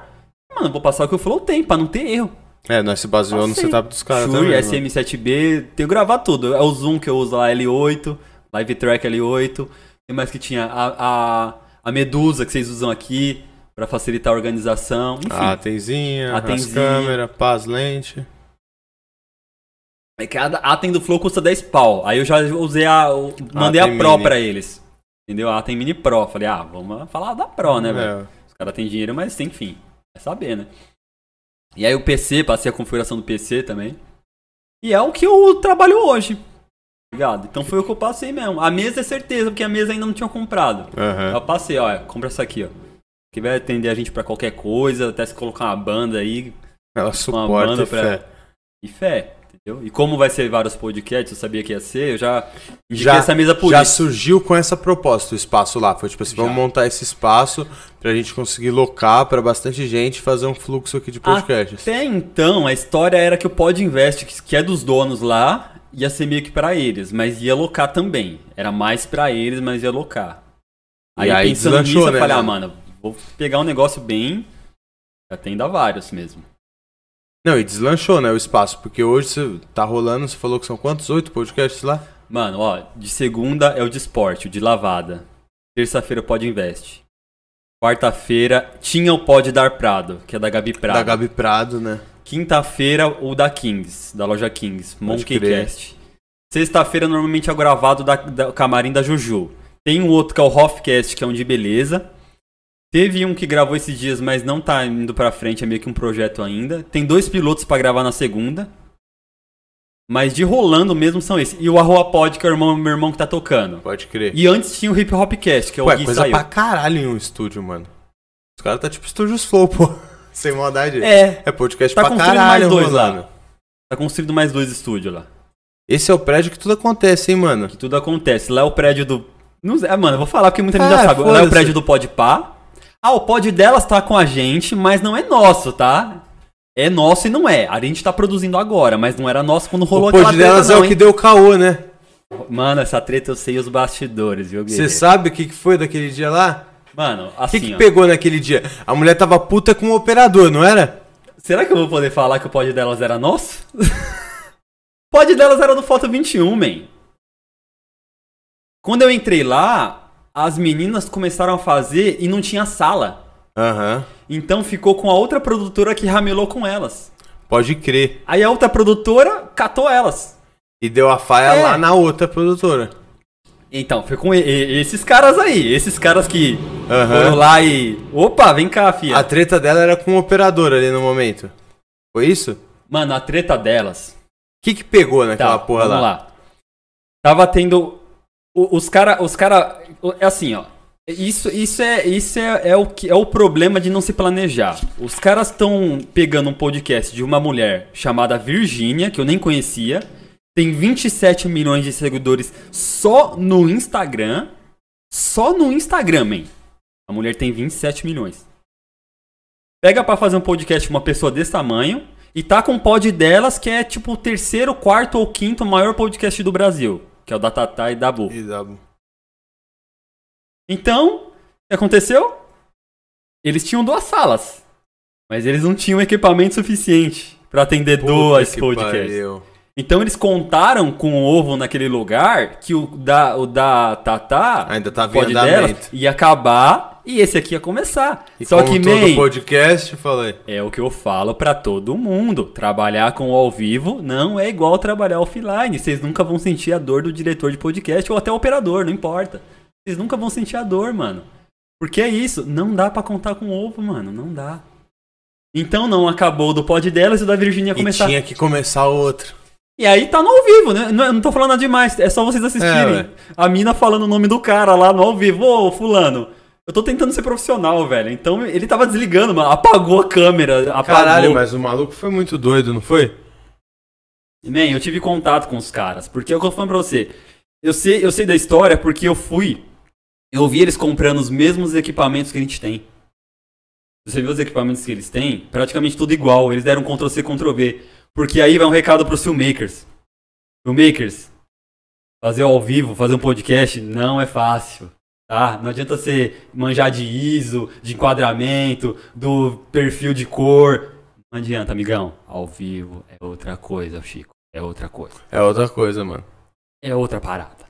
Mano, vou passar o que o Flow tem, pra não ter erro. É, nós se baseou no Passei. setup dos caras Shure, também. mano. SM7B, tenho gravado tudo. É o Zoom que eu uso lá, L8, Live Track L8. Tem mais que tinha a, a, a Medusa que vocês usam aqui pra facilitar a organização. Enfim, A Atenzinha, A câmeras, paz, lente. é que a Atem do Flow custa 10 pau. Aí eu já usei a. Mandei a Atem Pro Mini. pra eles. Entendeu? A Atem Mini Pro. Falei, ah, vamos falar da Pro, né, velho? É. Os caras têm dinheiro, mas enfim. É saber, né? E aí o PC, passei a configuração do PC também. E é o que eu trabalho hoje. Ligado? Então foi o que eu passei mesmo. A mesa é certeza, porque a mesa ainda não tinha comprado. Aham. Eu passei, ó, compra essa aqui, ó. Que vai atender a gente pra qualquer coisa, até se colocar uma banda aí. Ela Uma suporta banda e pra- fé. E fé, entendeu? E como vai ser vários podcasts, eu sabia que ia ser, eu já indiquei Já, essa mesa por já isso. surgiu com essa proposta o espaço lá. Foi tipo assim, Já. vamos montar esse espaço pra gente conseguir locar pra bastante gente e fazer um fluxo aqui de podcasts. Até então, a história era que o Pod Invest, que é dos donos lá, ia ser meio que pra eles, mas ia locar também. Era mais pra eles, mas ia locar. Aí, aí pensando nisso, eu né, falei, ah, mano? vou pegar um negócio bem. Já tem ainda vários mesmo. Não, e deslanchou, né, o espaço. Porque hoje você tá rolando, você falou que são quantos? Oito podcasts lá? Mano, ó, de segunda é o de esporte, o de lavada. Terça-feira o Pod Invest. Quarta-feira tinha o Pod Dar Prado, que é da Gabi Prado. Da Gabi Prado, né? Quinta-feira, o da Kings, da loja Kings. Monkeycast. Sexta-feira, normalmente é o gravado da, da camarim da Juju. Tem um outro que é o Hoffcast, que é um de beleza. Teve um que gravou esses dias, mas não tá indo pra frente, é meio que um projeto ainda. Tem dois pilotos pra gravar na segunda. Mas de rolando mesmo são esses. E o Arroa Pod, que é o irmão, meu irmão que tá tocando. Pode crer. E antes tinha o Hip Hopcast, que é o Ué, Gui coisa saiu. pra caralho em um estúdio, mano. Os caras tá tipo Estúdios Flow, pô. Sem maldade. É, É podcast Tá pra construindo caralho mais dois rolando. lá. tá construído mais dois estúdios lá. Esse é o prédio que tudo acontece, hein, mano. que tudo acontece. Lá é o prédio do. Não sei, ah, mano, eu vou falar porque muita gente Ah, já sabe. Lá é o prédio do Podpah. Ah, o pod delas tá com a gente, mas não é nosso, tá? É nosso e não é. A gente tá produzindo agora, mas não era nosso quando rolou o aquela pod delas treta, é não, o que hein? deu caô, né? Mano, essa treta eu sei os bastidores, viu, Você sabe o que, que foi daquele dia lá? Mano, O que, assim, que ó. pegou naquele dia? A mulher tava puta com o operador, não era? Será que eu vou poder falar que o pod delas era nosso? o pod delas era do Foto 21, man. Quando eu entrei lá, as meninas começaram a fazer e não tinha sala. Aham. Então ficou com a outra produtora que ramelou com elas. Pode crer. Aí a outra produtora catou elas. E deu a faia É. lá na outra produtora. Então, foi com e- e- esses caras aí. Esses caras que Aham. foram lá e. Opa, vem cá, fia. A treta dela era com o operador ali no momento. Foi isso? O Mano, a treta delas. que que pegou naquela Tá, porra vamos lá? lá. Tava tendo. o- Os cara, os cara. É assim, ó. Isso, isso, é, isso é, é o que, é o problema de não se planejar. Os caras estão pegando um podcast de uma mulher chamada Virgínia, que eu nem conhecia. Tem 27 milhões de seguidores só no Instagram. Só no Instagram, man. A mulher tem 27 milhões. Pega pra fazer um podcast uma pessoa desse tamanho e tá com o pod delas, que é tipo o terceiro, quarto ou quinto maior podcast do Brasil, que é o da Tatá e da Bu. Dá bom. Então, o que aconteceu? Eles tinham duas salas, mas eles não tinham equipamento suficiente pra atender Puta dois podcasts. pariu. Então eles contaram com o ovo naquele lugar que o da, o da Tatá, Ainda tá o pod em andamento. delas, ia acabar e esse aqui ia começar. E Só que, todo man, podcast, falei. É o que eu falo pra todo mundo. Trabalhar com o ao vivo não é igual trabalhar offline. Vocês nunca vão sentir a dor do diretor de podcast ou até o operador, não importa. Vocês nunca vão sentir a dor, mano. Porque é isso, não dá pra contar com ovo, mano, não dá. Então não acabou do pod delas e o da Virgínia E começar. tinha que começar outro. E aí tá no ao vivo, né? Não, eu não tô falando nada demais, é só vocês assistirem. É, a mina falando o nome do cara lá no ao vivo. Ô, fulano, eu tô tentando ser profissional, velho. Então ele tava desligando, mano. Apagou a câmera, apagou. Caralho, mas o maluco foi muito doido, não foi? Man, eu tive contato com os caras. Porque é o que eu tô falando pra você. Eu sei, eu sei da história porque eu fui. Eu vi eles comprando os mesmos equipamentos que a gente tem. Você viu os equipamentos que eles têm? Praticamente tudo igual. Eles deram Ctrl-C, Ctrl-V. Porque aí vai um recado pros filmmakers. Filmmakers, fazer ao vivo, fazer um podcast não é fácil. Tá? Não adianta você manjar de ISO, de enquadramento, do perfil de cor. Não adianta, amigão. Ao vivo é outra coisa, Chico. É outra coisa. É outra coisa, mano. É outra parada.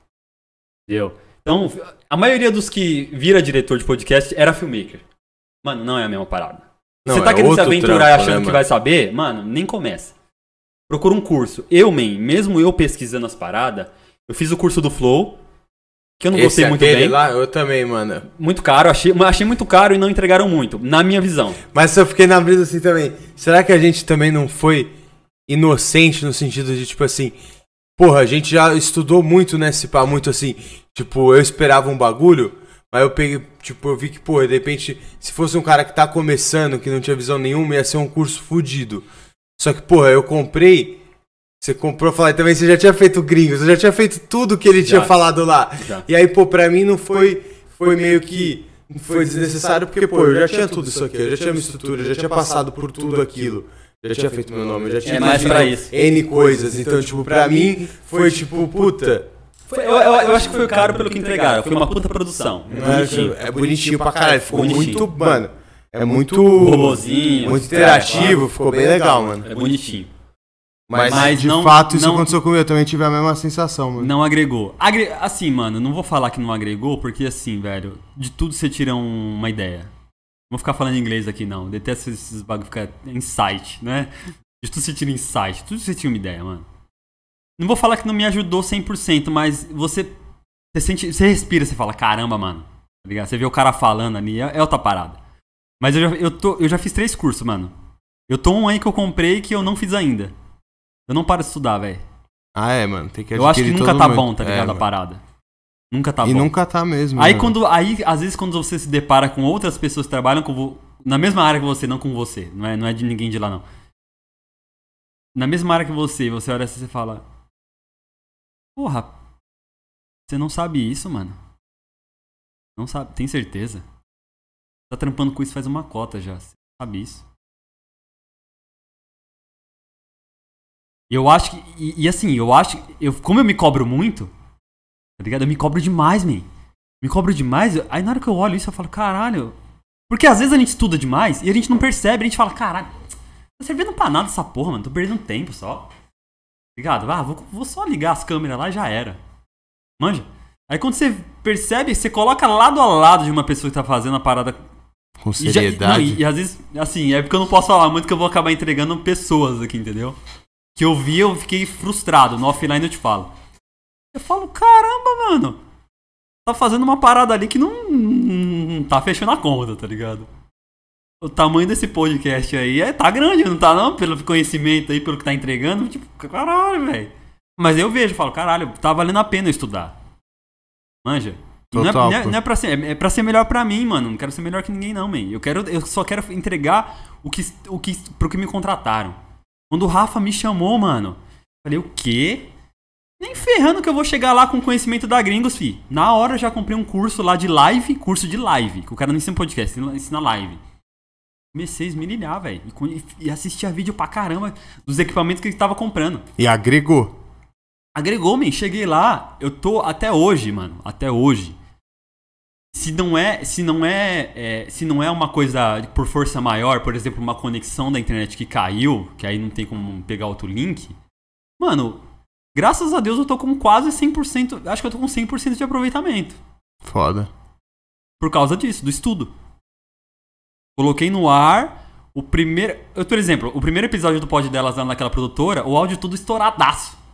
Entendeu? Então, a maioria dos que vira diretor de podcast era filmmaker. Mano, não é a mesma parada. Não, Você tá é querendo se aventurar trampo, achando né, que vai saber? Mano, nem começa. Procura um curso. Eu, man, mesmo eu pesquisando as paradas, eu fiz o curso do Flow, que eu não gostei Esse muito bem. lá, eu também, mano. Muito caro, achei, achei muito caro e não entregaram muito, na minha visão. Mas eu fiquei na brisa assim também. Será que a gente também não foi inocente no sentido de, tipo assim, porra, a gente já estudou muito nesse pá, muito assim, tipo, eu esperava um bagulho, mas eu peguei, tipo, eu vi que, porra, de repente, se fosse um cara que tá começando, que não tinha visão nenhuma, ia ser um curso fudido. Só que, porra, eu comprei. Você comprou, eu falei, também você já tinha feito gringos, você já tinha feito tudo que ele Já. tinha falado lá. Já. E aí, pô, pra mim não foi, foi meio que foi desnecessário, porque, pô, eu já tinha tudo isso aqui, eu já tinha minha estrutura, eu já tinha passado por tudo aquilo. Já tinha feito meu nome, eu já tinha É mais pra isso. N coisas. Então, tipo, pra mim foi tipo, puta. Foi- eu, eu- eu acho que foi caro pelo que entregaram. Foi uma puta produção. É, Bonitinho. é bonitinho pra caralho. Ficou Bonitinho. muito, mano. É muito. Robozinho. Muito interativo, ficou bem legal, mano. É bonitinho. Mas, Mas de não- fato, isso não- aconteceu comigo. Eu também tive a mesma sensação, mano. Não agregou. Agre- Assim, mano, não vou falar que não agregou, porque assim, velho, de tudo você tira um- uma ideia. Não vou ficar falando inglês aqui, não. Detesto esses bagulho ficar insight, né? De tudo você tira insight, tudo você tira uma ideia, mano. Não vou falar que não me ajudou 100%, mas você, você sente, você respira, você fala, caramba, mano. Tá ligado? Você vê o cara falando ali, é, é outra parada. Mas eu já, eu, tô, eu já fiz três cursos, mano. Eu tô um aí que eu comprei que eu não fiz ainda. Eu não paro de estudar, velho. Ah, é, mano. Tem que Eu acho que nunca tá mundo. bom, tá É, ligado? a mano. parada. Nunca tá E bom. nunca tá mesmo. Aí né, quando. Aí, às vezes, quando você se depara com outras pessoas que trabalham com na mesma área que você, não com você. Não é, não é de ninguém de lá, não. Na mesma área que você, você olha assim e você fala. Porra, você não sabe isso, mano. Não sabe, tem certeza? Tá trampando com isso faz uma cota já. Você sabe isso. Eu acho que. E, e assim, eu acho. Eu, como eu me cobro muito, tá ligado? Eu me cobro demais, man. Me cobro demais. Aí na hora que eu olho isso, eu falo, caralho. Porque às vezes a gente estuda demais e a gente não percebe, a gente fala, caralho, tá servindo pra nada essa porra, mano. Tô perdendo tempo só. Ligado? Ah, vou, vou só ligar as câmeras lá e já era. Manja? Aí quando você percebe, você coloca lado a lado de uma pessoa que tá fazendo a parada Com e, já- seriedade. não, e- e às vezes, assim, é porque eu não posso falar muito que eu vou acabar entregando pessoas aqui, entendeu? que eu vi, eu fiquei frustrado. No offline eu te falo. Eu falo, caramba, mano. Tá fazendo uma parada ali que não, não tá fechando a conta, tá ligado? O tamanho desse podcast aí é, tá grande, não tá não? Pelo conhecimento aí, pelo que tá entregando. Tipo, caralho, velho. Mas eu vejo, falo, caralho, tá valendo a pena estudar. Manja? Não é, Total, não, é, pô. não é pra ser, é pra ser melhor pra mim, mano. Não quero ser melhor que ninguém, não, man. Eu, quero, eu só quero entregar o que, o que, pro que me contrataram. Quando o Rafa me chamou, mano, falei, o quê? Nem ferrando que eu vou chegar lá com conhecimento da Gringos, fi. Na hora eu já comprei um curso lá de live, curso de live, que o cara não ensina podcast, ensina live. Comecei a esmirilhar, velho. E, e assistia vídeo pra caramba dos equipamentos que ele tava comprando. E agregou. Agregou, man. Cheguei lá, eu tô até hoje, mano. Até hoje. Se não é, se não é, é, se não é uma coisa por força maior, por exemplo, uma conexão da internet que caiu, que aí não tem como pegar outro link. Mano, graças a Deus eu tô com quase 100%, acho que eu tô com 100% de aproveitamento Foda. por causa disso, do estudo. Coloquei no ar o primeiro, eu, por exemplo, o primeiro episódio do pod delas lá naquela produtora, o áudio tudo estouradaço.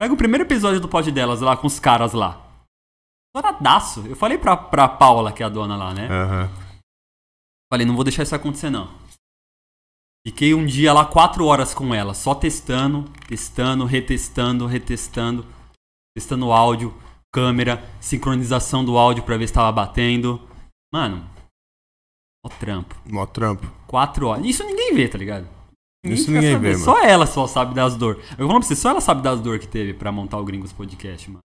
Pega o primeiro episódio do pod delas lá com os caras lá. Estouradaço. Eu falei pra, pra Paula, que é a dona lá, né? Aham. Falei, não vou deixar isso acontecer, não. Fiquei um dia lá, quatro horas com ela, só testando, testando, retestando, retestando, testando áudio, câmera, sincronização do áudio pra ver se tava batendo. Mano, ó trampo. Mó trampo. Quatro horas. Isso ninguém vê, tá ligado? Isso ninguém vê, mano. Só ela só sabe das dor. Eu falo pra você, só ela sabe das dor que teve pra montar o Gringos Podcast, mano.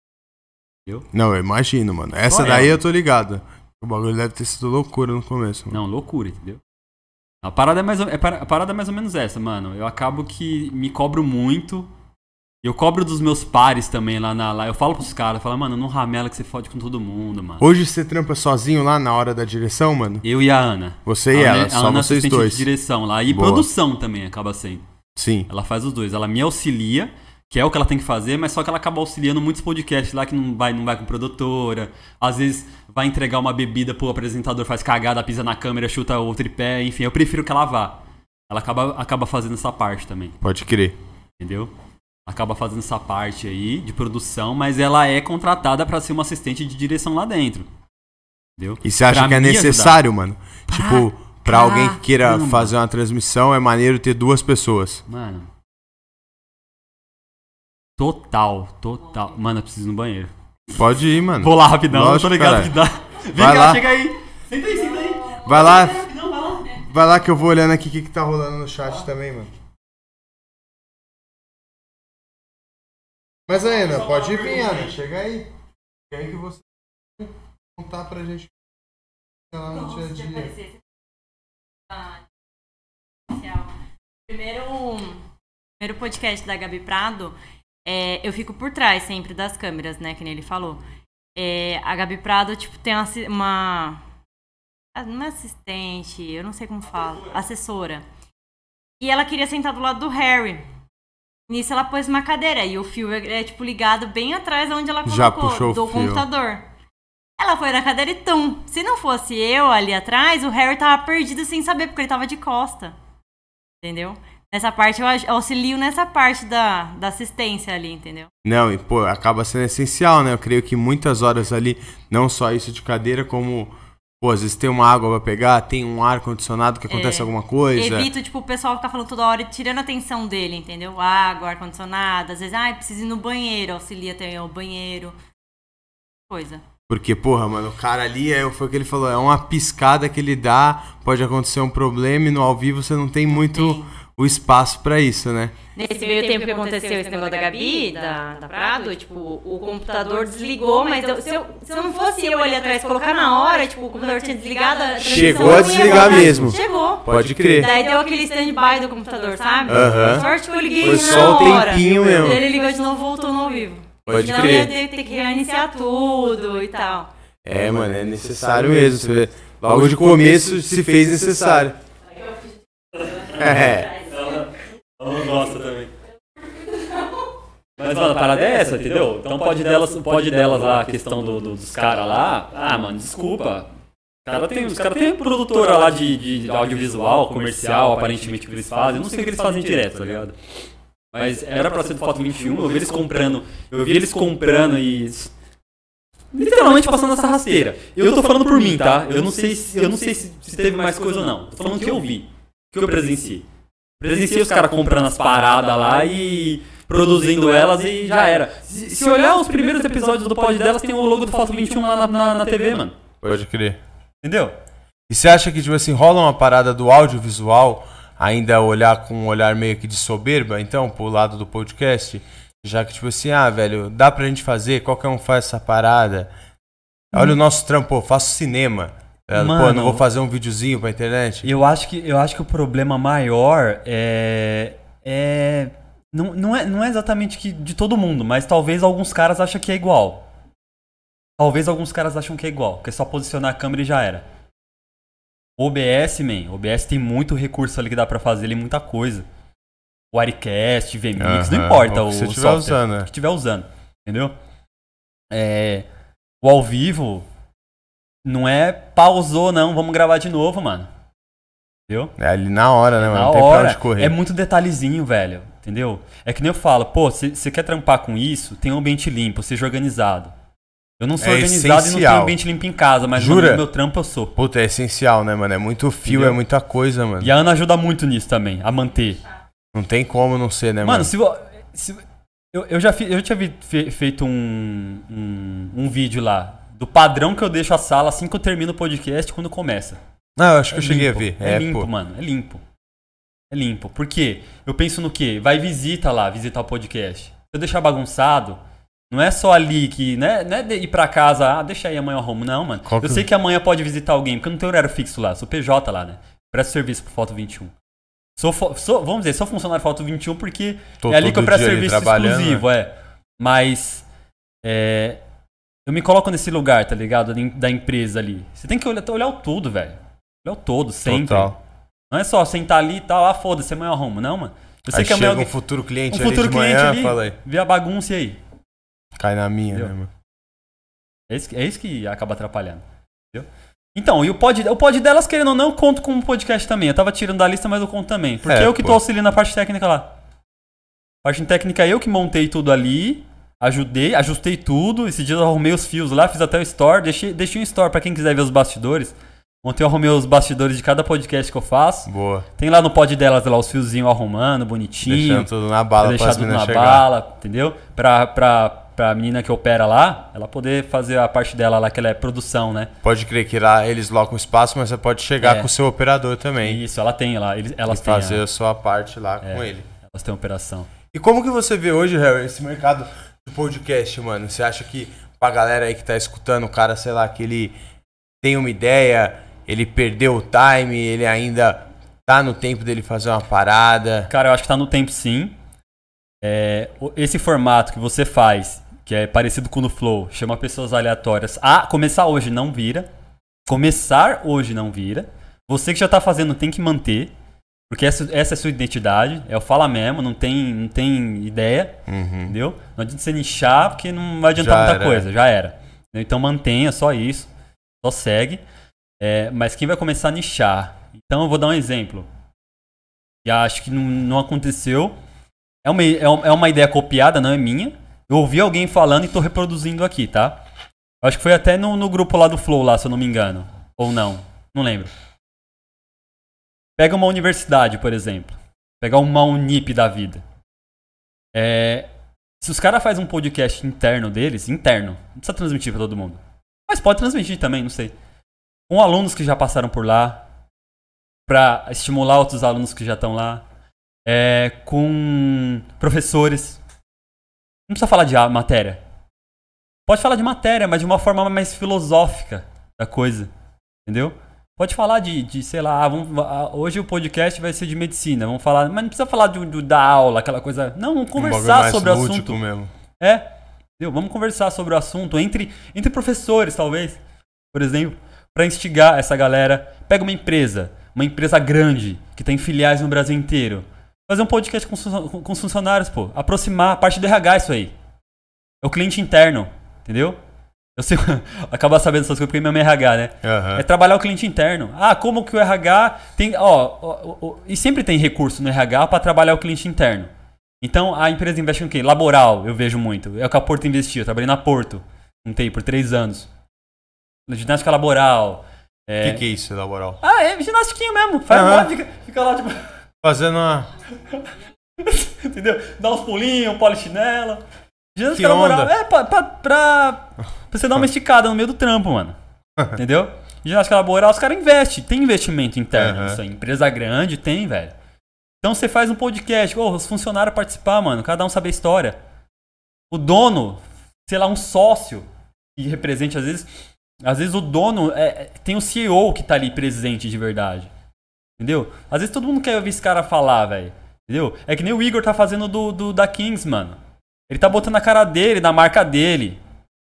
Não, eu imagino, mano. Essa Só daí ela. eu tô ligado. O bagulho deve ter sido loucura no começo. Mano. Não, loucura, entendeu? A parada é mais ou, é para- a parada é mais ou menos essa, mano. Eu acabo que me cobro muito. Eu cobro dos meus pares também lá na. Lá. Eu falo pros caras, falo, mano, não ramela que você fode com todo mundo, mano. Hoje você trampa sozinho lá na hora da direção, mano? Eu e a Ana. Você e a ela, Ana, a só Ana vocês dois. de direção lá. E Boa. produção também acaba sendo. Sim. Ela faz os dois. Ela me auxilia, que é o que ela tem que fazer, mas só que ela acaba auxiliando muitos podcasts lá que não vai, não vai com produtora. Às vezes vai entregar uma bebida pro apresentador, faz cagada, pisa na câmera, chuta o tripé, enfim, eu prefiro que ela vá. Ela acaba, acaba fazendo essa parte também, Pode crer. entendeu? Acaba fazendo essa parte aí de produção, mas ela é contratada pra ser uma assistente de direção lá dentro. Entendeu? E você acha Pra que é necessário, mano? Tipo, pra alguém que queira caramba. fazer uma transmissão, é maneiro ter duas pessoas. Mano. Total, total. Mano, eu preciso ir no banheiro. Pode ir, mano. Vou lá rapidão, Lógico, tô ligado que dá. Vem Vai cá, lá. chega aí. Senta aí, senta aí. Vai lá. Vai lá. Vai lá que eu vou olhando aqui o que, que tá rolando no chat também, mano. Mas Ana, pode ir vir, Ana. Chega aí. Chega aí que você contar pra gente lá no dia a dia. Primeiro, primeiro podcast da Gabi Prado, é, eu fico por trás sempre das câmeras, né? Que nem ele falou. É, a Gabi Prado, tipo, tem uma, uma. ah, Não é assistente, eu não sei como fala. Assessora. E ela queria sentar do lado do Harry. Nisso ela pôs uma cadeira e o fio é, é, tipo, ligado bem atrás onde ela colocou, Já puxou o do fio. computador. Ela foi na cadeira e tum. Se não fosse eu ali atrás, o Harry tava perdido sem saber, porque ele tava de costa. Entendeu? Nessa parte, eu au- auxilio nessa parte da, da assistência ali, entendeu? Não, e pô, acaba sendo essencial, né? Eu creio que muitas horas ali, não só isso de cadeira, como, pô, às vezes tem uma água pra pegar, tem um ar condicionado que acontece É. alguma coisa. Evito, tipo, o pessoal ficar falando toda hora e tirando a atenção dele, entendeu? Água, ar-condicionado, às vezes, ah, preciso ir no banheiro, auxilia até o banheiro. Coisa. Porque, porra, mano, o cara ali, é, foi o que ele falou, é uma piscada que ele dá, pode acontecer um problema e no ao vivo você não tem muito Tem. O espaço pra isso, né? Nesse meio tempo que aconteceu esse negócio da Gabi, da, da Prado, tipo, o computador desligou, mas eu- se, eu, se eu não fosse eu ali atrás colocar na hora, tipo, o computador tinha desligado, a Chegou a desligar mesmo. Chegou. Pode crer. Daí deu aquele stand-by do computador, sabe? Aham. Sorte que eu liguei Foi na só o hora. tempinho mesmo. Ele ligou de novo, voltou no ao vivo. Pode Senão crer. ia ter, ter que reiniciar tudo e tal. É, mano, é necessário mesmo. Você vê, logo de começo se fez necessário. É. Eu não gosto também. Mas, mano, a parada é essa, entendeu? Então pode delas, pode delas lá, a questão do, do- dos caras lá. Ah, mano, desculpa. Os caras tem, os cara tem produtora lá de, de audiovisual, comercial, aparentemente que eles fazem. Eu não sei o que eles fazem direto, tá ligado? Mas era pra ser do Foto 21, eu vi eles comprando. Eu vi eles comprando e. Literalmente passando essa rasteira. Eu tô falando por mim, tá? Eu não sei se, eu não sei se, se teve mais coisa ou não. Tô falando que eu vi. Que eu presenciei. Presenciei os caras comprando as paradas lá e produzindo elas e já era. Se, se olhar os primeiros episódios do pod delas, tem o logo do Foto 21 lá na, na, na TV, mano. Pode crer. Entendeu? E você acha que, tipo assim, rola uma parada do audiovisual ainda olhar com um olhar meio que de soberba, então, pro lado do podcast? Já que, tipo assim, ah, velho, dá pra gente fazer, qualquer um faz essa parada. Olha o nosso trampo, pô, faço cinema. Tá ligado? Pô, Mano. não vou fazer um videozinho pra internet. Eu acho que, eu acho que o problema maior é. é não, não, é, não é exatamente que de todo mundo, mas talvez alguns caras acham que é igual. Talvez alguns caras acham que é igual, que é só posicionar a câmera e já era. OBS, man, OBS tem muito recurso ali que dá pra fazer ali, muita coisa. Wirecast, VMix, não importa o o, que você o tiver software, usando, o é. que tiver usando, entendeu? É, o ao vivo não é pausou não, vamos gravar de novo, mano. Entendeu? É ali na hora, né, mano? Na Não tem pra hora. onde correr. É muito detalhezinho, velho. Entendeu? É que nem eu falo, pô, você quer trampar com isso, tem um ambiente limpo, seja organizado. Eu não sou É organizado e não essencial. tenho ambiente limpo em casa, mas Jura? no meu trampo eu sou. Puta, é essencial, né, mano? É muito fio, Entendeu? é muita coisa, mano. E a Ana ajuda muito nisso também, a manter. Não tem como não ser, né, mano? Mano, se, se- eu, eu já fi- eu tinha feito um, um, um vídeo lá do padrão que eu deixo a sala assim que eu termino o podcast quando começa. Não, eu acho que eu É cheguei limpo, a ver. É, É, limpo, pô. mano. É limpo. É limpo. Por quê? Eu penso no quê? Vai visita lá, visitar o podcast. Se eu deixar bagunçado, não é só ali que. Não é, não é ir pra casa, ah, deixa aí amanhã eu arrumo. Não, mano. Qual que- Eu sei que amanhã pode visitar alguém, porque eu não tenho horário fixo lá. Sou PJ lá, né? Presto serviço pro Foto 21. Sou, sou- vamos dizer, sou funcionário Foto 21 porque Tô é ali que eu presto serviço né? exclusivo, é. Mas. é, eu me coloco nesse lugar, tá ligado? Da em- Da empresa ali. Você tem que olhar, olhar o todo, velho. Olhar o todo, sempre. Total. Não é só sentar ali e tal, ah, foda-se, amanhã eu arrumo. Não, mano. Eu sei Aí que amanhã chega um futuro cliente Um ali futuro de cliente manhã, ali, fala aí. vê a bagunça e aí. Cai na minha, Entendeu? né, mano? É isso, que- é isso que acaba atrapalhando. Entendeu? Então, e o pod, o pod delas, querendo ou não, eu conto com um podcast também. Eu tava tirando da lista, mas eu conto também. Porque É, eu que pô. tô auxiliando a parte técnica lá. A parte técnica eu que montei tudo ali, ajudei, ajustei tudo. Esse dia eu arrumei os fios lá, fiz até o store. Deixei, deixei um store pra quem quiser ver os bastidores. Ontem eu arrumei os bastidores de cada podcast que eu faço. Boa. Tem lá no pod delas lá os fiozinhos arrumando, bonitinho. Deixando tudo na Pra bala para as tudo na chegar. bala, entendeu? Pra, pra, pra menina que opera lá, ela poder fazer a parte dela lá, que ela é produção, né? Pode crer que lá eles locam espaço, mas você pode chegar É. com o seu operador também. Isso, ela tem lá, eles, elas e têm, fazer a, a sua parte lá com É. ele. elas têm operação. E como que você vê hoje, Harry, esse mercado do podcast, mano? Você acha que pra galera aí que tá escutando, o cara, sei lá, que ele tem uma ideia, ele perdeu o time, ele ainda tá no tempo dele fazer uma parada. Cara, eu acho que tá no tempo sim. É, esse formato que você faz, que é parecido com o Flow, chama pessoas aleatórias. Ah, começar hoje não vira. Começar hoje não vira. Você que já tá fazendo tem que manter. Porque essa, essa é a sua identidade. É o fala mesmo, não tem, não tem ideia. Uhum. Entendeu? Não adianta você nichar, porque não vai adiantar Já muita era. coisa, já era. Então mantenha só isso, só segue. É, mas quem vai começar a nichar? Então eu vou dar um exemplo. E acho que não, não aconteceu. É uma, é é uma ideia copiada, não é minha. Eu ouvi alguém falando e tô reproduzindo aqui, tá? Acho que foi até no, no grupo lá do Flow, lá, se eu não me engano. Ou não, não lembro. Pega uma universidade, por exemplo. Pega uma Unip da vida. É, se os caras fazem um podcast interno deles, interno, não precisa transmitir pra todo mundo. Mas pode transmitir também, não sei. Com alunos que já passaram por lá, pra estimular outros alunos que já estão lá. É, com professores. Não precisa falar de matéria. Pode falar de matéria, mas de uma forma mais filosófica da coisa. Entendeu? Pode falar de, de sei lá, ah, vamos- ah, hoje o podcast vai ser de medicina. Vamos falar, mas não precisa falar de, do- da aula, aquela coisa. Não, vamos Um conversar mais sobre o assunto. mesmo. É. Entendeu? Vamos conversar sobre o assunto entre, entre professores, talvez. Por exemplo, para instigar essa galera. Pega uma empresa, uma empresa grande, que tem filiais no Brasil inteiro. Fazer um podcast com, com- com os funcionários, pô. Aproximar a parte do RH isso aí. É o cliente interno, entendeu? Eu sei, acabar sabendo essas coisas porque meu é RH, né? Aham. É trabalhar o cliente interno. Ah, como que o RH tem. Ó, ó, ó, e sempre tem recurso no RH para trabalhar o cliente interno. Então a empresa investe em quê? Laboral, eu vejo muito. É o que a Porto investiu. Eu trabalhei na Porto. Não tem por três anos. Ginástica laboral. O É... que, que é isso, laboral? Ah, é ginastiquinha mesmo. Faz Aham. lá, fica, fica lá, tipo. Fazendo uma. Entendeu? Dá uns pulinhos, um polichinela. Ginástica Que laboral. onda. É, pra, pra, pra, você dar uma esticada no meio do trampo, mano. Entendeu? Ginástica laboral, os caras investem. Tem investimento interno Aham. nisso aí. Empresa grande tem, velho. Então você faz um podcast, ô, os funcionários participar, mano. Cada um saber a história. O dono, sei lá, um sócio que represente, às vezes. Às vezes o dono é, é- tem o CEO que tá ali presente de verdade. Entendeu? Às vezes todo mundo quer ouvir esse cara falar, velho. Entendeu? É que nem o Igor tá fazendo do, do- da Kings, mano. Ele tá botando a cara dele, na marca dele.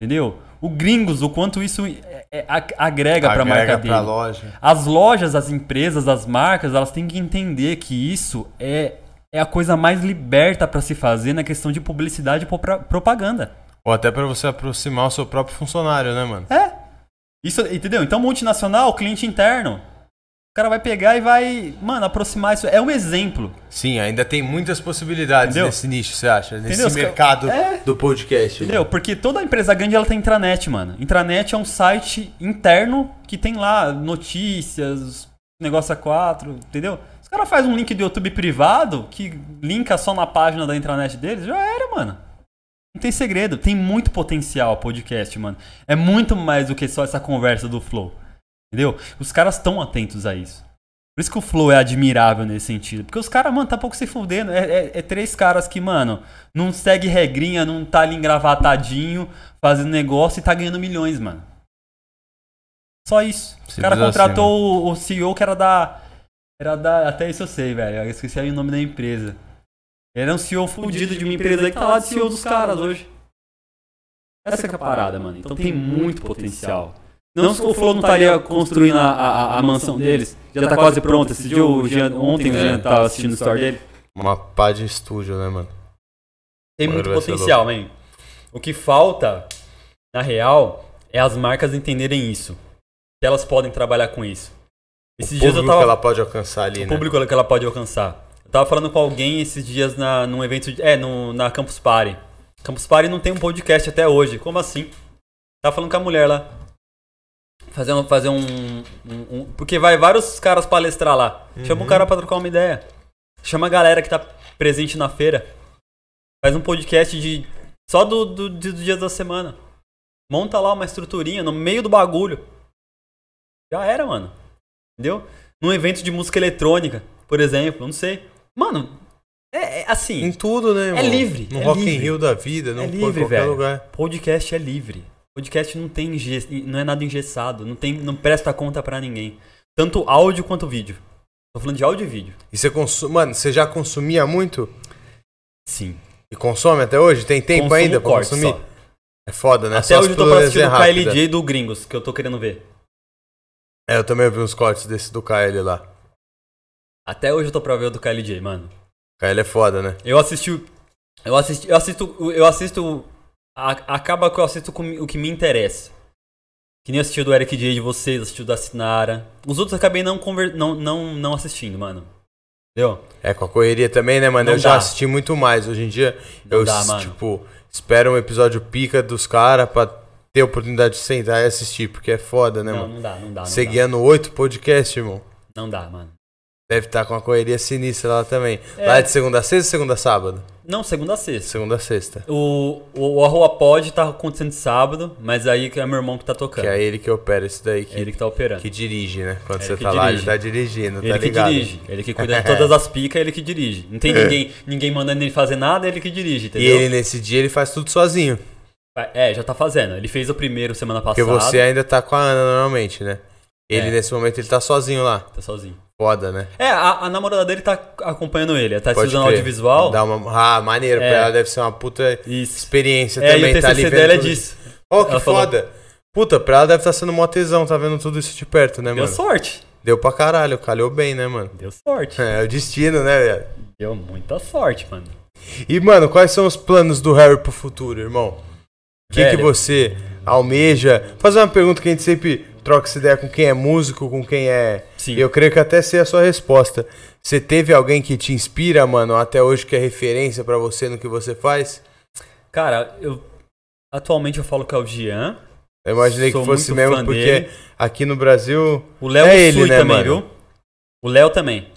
Entendeu? O Gringos, o quanto isso é- é- ag- agrega, pra marca Agrega dele. loja. As lojas, as empresas, as marcas, elas têm que entender que isso é, é a coisa mais liberta pra se fazer na questão de publicidade e propaganda. Ou até pra você aproximar o seu próprio funcionário, né, mano? É. Isso, entendeu? Então, multinacional, cliente interno. O cara vai pegar e vai, mano, aproximar isso. É um exemplo. Sim, ainda tem muitas possibilidades Entendeu? nesse nicho, você acha? Nesse Entendeu? Mercado É. do podcast. Entendeu? Porque toda empresa grande ela tem intranet, mano. Intranet é um site interno que tem lá notícias, negócio a quatro, entendeu? Os caras fazem um link do YouTube privado que linka só na página da intranet deles, já era, mano. Não tem segredo, tem muito potencial o podcast, mano. É muito mais do que só essa conversa do Flow. Entendeu? Os caras estão atentos a isso. Por isso que o Flow é admirável nesse sentido. Porque os caras, mano, tá pouco se fudendo. É, é- é três caras que, mano, não segue regrinha, não tá ali engravatadinho, fazendo negócio e tá ganhando milhões, mano. Só isso. O Simples cara assim, contratou o, o CEO que era da. Era da. Até isso eu sei, velho. Eu esqueci aí o nome da empresa. Ele era um CEO fudido de uma empresa aí que tá lá de CEO dos caras hoje. Essa que é a parada, mano. Então tem muito potencial. Não se o Flow não estaria construindo a, a, a mansão deles. Já tá quase pronta. Esse dia, o Jean, ontem o Jean tava assistindo o story dele. Uma pá de estúdio, né, mano? Tem muito potencial, man. O que falta, na real, é as marcas entenderem isso. Que elas podem trabalhar com isso. Esses o dias eu público tava. que ela pode alcançar ali, o né? público que ela pode alcançar. Eu tava falando com alguém esses dias na, num evento. de- É, no, na Campus Party. Campus Party não tem um podcast até hoje. Como assim? Tava falando com a mulher lá. Fazer um. Fazer um, um- um- porque vai vários caras palestrar lá. Chama um cara pra trocar uma ideia. Chama a galera que tá presente na feira. Faz um podcast de. Só do, do, dos dias da semana. Monta lá uma estruturinha no meio do bagulho. Já era, mano. Entendeu? Num evento de música eletrônica, por exemplo, não sei. Mano, é, é assim. Em tudo, né, irmão? livre, No é Rock in livre. Rio da vida, não É pô, em livre, qualquer velho. lugar. Podcast é livre. Podcast não tem não é nada engessado, não tem, não presta conta pra ninguém. Tanto áudio quanto vídeo. Tô falando de áudio e vídeo. E você consome... Mano, você já consumia muito? Sim. E consome até hoje? Tem tempo Consumo ainda pra corte consumir? só. É foda, né? Até Só hoje eu tô pra assistir o. KLJ do Gringos, que eu tô querendo ver. É, eu também vi uns cortes desse do KL lá. Até hoje eu tô pra ver o do KLJ, mano. KL é foda, né? Eu assisti. Eu assisti. Eu assisto. Eu assisto. A- acaba que eu assisto com o que me interessa. Que nem eu assisti o do Eric J de vocês, assisti o da Sinara. Os outros eu acabei não, conver, não, não, não assistindo, mano. Entendeu? É, com a correria também, né, mano? Não eu já dá. assisti muito mais. Hoje em dia, Não eu, dá, tipo, espero um episódio pica dos caras pra ter a oportunidade de sentar e assistir, porque é foda, né, não, mano? não dá, não dá. Não Você dá. guiando oito podcasts, irmão. Não dá, mano. Deve estar com uma correria sinistra lá também. É. Lá é de segunda a sexta ou segunda a sábado? Não, segunda a sexta. Segunda a sexta. O, o, o Arroa Pod tá acontecendo de sábado, mas aí que é meu irmão que tá tocando. Que é ele que opera isso daí, que, É ele que tá operando. que dirige, né? Quando Ele você que tá lá, ele dirige. tá dirigindo, Ele tá que ligado? dirige. Ele que cuida de todas as picas, ele que dirige. Não tem ninguém, ninguém mandando ele fazer nada, ele que dirige, E entendeu? ele, nesse dia, ele faz tudo sozinho. É, já tá fazendo. Ele fez o primeiro semana Porque passada. você ainda tá com a Ana normalmente, né? Ele, É. nesse momento, ele tá sozinho lá. Tá sozinho. Foda, né? É, a, a namorada dele tá acompanhando ele. Ela tá Pode estudando crer. audiovisual. Dá uma... Ah, maneiro. É. Pra ela deve ser uma puta Isso. experiência É, e também. o tá ali TCC dela é disso. Oh, que Ela falou- foda. Puta, pra ela deve estar sendo mó tesão, tá vendo tudo isso de perto, né, Deu mano? sorte. Deu pra caralho, calhou bem, né, mano? Deu sorte. É, o destino, né, velho? Deu muita sorte, mano. E, mano, quais são os planos do Harry pro futuro, irmão? O que, que você almeja? Fazer uma pergunta que a gente sempre troca essa ideia com quem é músico, com quem é. Sim. Eu creio que até sei a sua resposta. Você teve alguém que te inspira, mano, até hoje que é referência pra você no que você faz? Cara, eu. Atualmente eu falo que é o Gian. Eu imaginei Sou que fosse mesmo, porque dele. aqui no Brasil. O Léo É ele, né, também, mano? viu? O Léo também.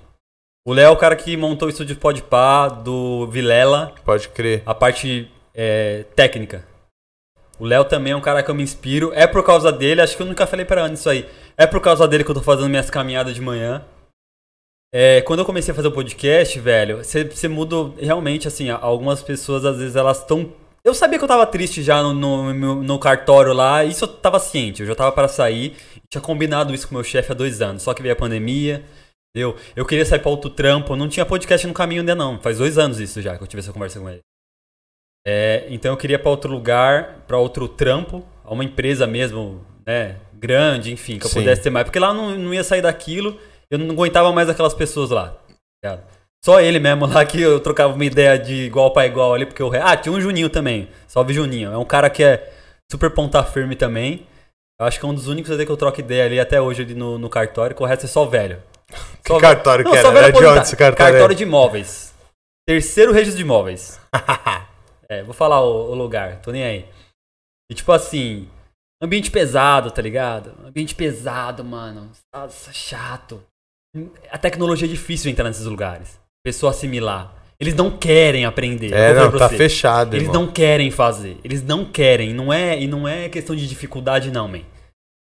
O Léo é o cara que montou o estúdio Podpah do Vilela, Pode crer. a parte é, técnica. O Léo também é um cara que eu me inspiro. É por causa dele, acho que eu nunca falei pra Ana isso aí. É por causa dele que eu tô fazendo minhas caminhadas de manhã. É, quando eu comecei a fazer o podcast, velho, você muda realmente, assim, algumas pessoas às vezes elas estão. Eu sabia que eu tava triste já no, no, no- cartório lá, isso eu tava ciente, eu já tava para sair, tinha combinado isso com meu chefe há dois anos, só que veio a pandemia, entendeu? Eu queria sair pra outro trampo, não tinha podcast no caminho ainda não, faz dois anos isso já que eu tive essa conversa com ele. É, então eu queria pra outro lugar, pra outro trampo, a uma empresa mesmo, né, grande, enfim, que eu Sim. pudesse ter mais, porque lá não, não ia sair daquilo, eu não aguentava mais aquelas pessoas lá. tá ligado? Só ele mesmo lá que eu trocava uma ideia de igual pra igual ali, porque o Ah, tinha um Juninho também. Salve Juninho. É um cara que é super ponta firme também. Eu acho que é um dos únicos que eu troco ideia ali até hoje ali no, no cartório, que o resto é só velho. Que cartório que só era? velho Era de onde esse cartório? Cartório de imóveis. Terceiro registro de imóveis. é, vou falar o, o lugar, tô nem aí. E tipo assim, ambiente pesado, tá ligado? Ambiente pesado, mano. Nossa, chato. A tecnologia é difícil entrar nesses lugares. Pessoa assimilar. Eles não querem aprender. É, não, tá você. fechado, Eles irmão. não querem fazer. Eles não querem. Não é, e não é questão de dificuldade, não, man.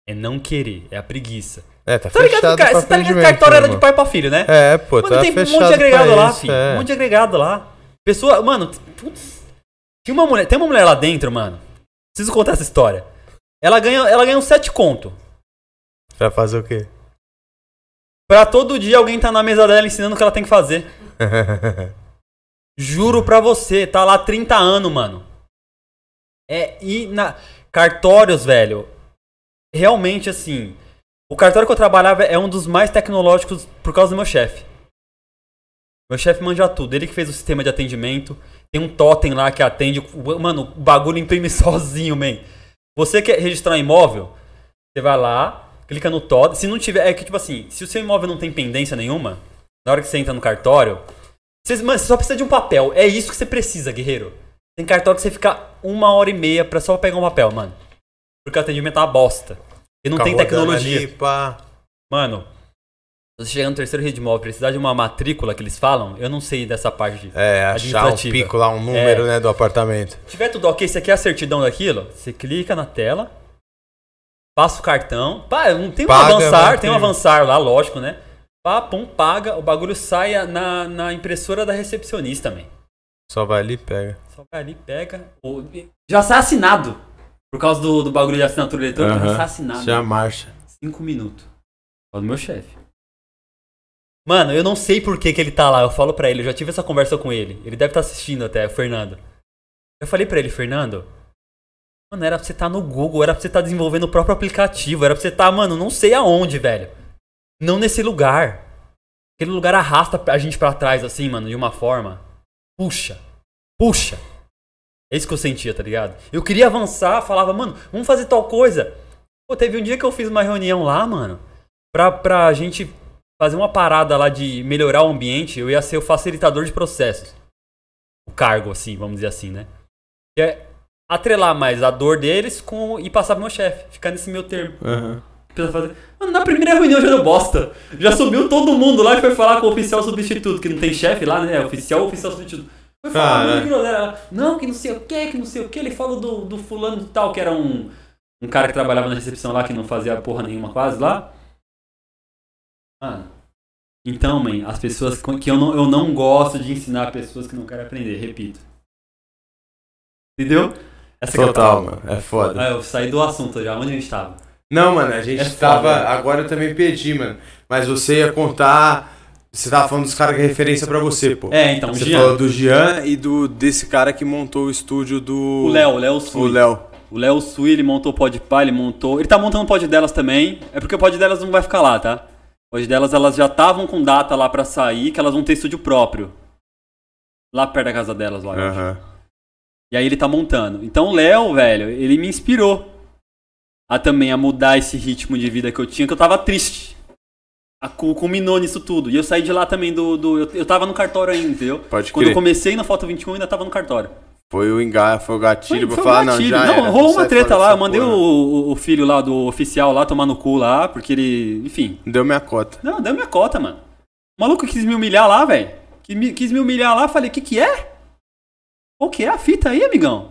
É não querer. É a preguiça. É, tá Tá ligado, fechado cara? pra Você tá ligado que cartório era de pai pra filho, né? É, pô, Mano, tá tem um monte de agregado lá, isso, filho. é. Um monte de agregado lá. Pessoa, mano, putz. Tinha uma mulher, tem uma mulher lá dentro, mano. Preciso contar essa história. Ela ganha, ela ganha uns 7 conto. Pra fazer o quê? Pra todo dia alguém tá na mesa dela ensinando o que ela tem que fazer. Juro pra você, tá lá 30 anos, mano. É, e na. Cartórios, velho. Realmente, assim. O cartório que eu trabalhava é um dos mais tecnológicos por causa do meu chefe. Meu chefe manja tudo. Ele que fez o sistema de atendimento. Tem um totem lá que atende. Mano, o bagulho imprime sozinho, man. Você quer registrar um imóvel? Você vai lá, clica no totem. Se não tiver. É que, tipo assim, se o seu imóvel não tem pendência nenhuma, na hora que você entra no cartório, você, mano, você só precisa de um papel. É isso que você precisa, guerreiro. Tem cartório que você fica uma hora e meia pra só pegar um papel, mano. Porque o atendimento é uma bosta. E não tem tecnologia. ali. Mano, você chegar no terceiro rede móvel e precisar de uma matrícula que eles falam, eu não sei dessa parte. É, achar um pico lá, um número, É. né, do apartamento. Se tiver tudo ok, você quer a certidão daquilo? Você clica na tela, passa o cartão. Pá, não tem um Paga, avançar, vai tem um avançar lá, lógico, né? Pá, pum, paga, o bagulho sai na, na impressora da recepcionista, man. Só vai ali e pega. Só vai ali, pega. o- Já sai assinado. Por causa do, do bagulho de assinatura eletrônica, já Aham. sai assinado. Já marcha. Cinco minutos. Fala do meu chefe. Mano, eu não sei por que, que ele tá lá. Eu falo pra ele, eu já tive essa conversa com ele. Ele deve estar assistindo até, o Fernando. Eu falei pra ele, Fernando. Mano, era pra você estar no Google, era pra você estar desenvolvendo o próprio aplicativo, era pra você estar, mano, não sei aonde, velho. Não nesse lugar. Aquele lugar arrasta a gente pra trás, assim, mano, de uma forma. Puxa. Puxa. É isso que eu sentia, tá ligado? Eu queria avançar, falava, mano, vamos fazer tal coisa. Pô, teve um dia que eu fiz uma reunião lá, mano, pra, pra gente fazer uma parada lá de melhorar o ambiente. Eu ia ser o facilitador de processos. O cargo, assim, vamos dizer assim, né? Que é atrelar mais a dor deles com e passar pro meu chefe. Ficar nesse meu termo. Precisa fazer- Mano, na primeira reunião já deu bosta. Já subiu todo mundo lá e foi falar com o oficial substituto, que não tem chefe lá, né? Oficial ou oficial substituto. Foi falar, que groselha. não, que não sei o que, que não sei o que. Ele falou do, do fulano de tal, que era um, um cara que trabalhava na recepção lá, que não fazia porra nenhuma quase lá. Mano. Então, mãe, as pessoas que eu não, eu não gosto de ensinar pessoas que não querem aprender, repito. Entendeu? Essa é Total, palavra. mano. É foda. Ah, eu saí do assunto já. Onde a gente tava? Não, mano, a gente É foda, tava. né? Agora eu também perdi, mano. Mas você ia contar. Você tava falando dos caras que é referência pra você, pô. É, então, Você Jean. falou do Jean e do desse cara que montou o estúdio do. O Léo, o Léo O Sui. Léo. O Léo Sui, ele montou o pod Pá, ele montou. Ele tá montando o pod delas também. É porque o pod delas não vai ficar lá, tá? Pod delas, elas já estavam com data lá pra sair, que elas vão ter estúdio próprio. Lá perto da casa delas, lá. Aham. E aí ele tá montando. Então o Léo, velho, ele me inspirou a também a mudar esse ritmo de vida que eu tinha, que eu tava triste. A, cu- culminou nisso tudo. E eu saí de lá também do. do eu, eu tava no cartório ainda, entendeu? Pode Quando eu comecei na foto 21, eu ainda tava no cartório. Foi o engar, foi o gatilho Foi- pra foi um falar, gatilho. não, já Não, era, rolou uma treta lá, eu mandei o, o- o filho lá do oficial lá tomar no cu lá, porque ele. Enfim. Deu minha cota. Não, deu minha cota, mano. O maluco quis me humilhar lá, velho. Quis me, quis me humilhar lá, falei, que que é? O que é a fita aí, amigão?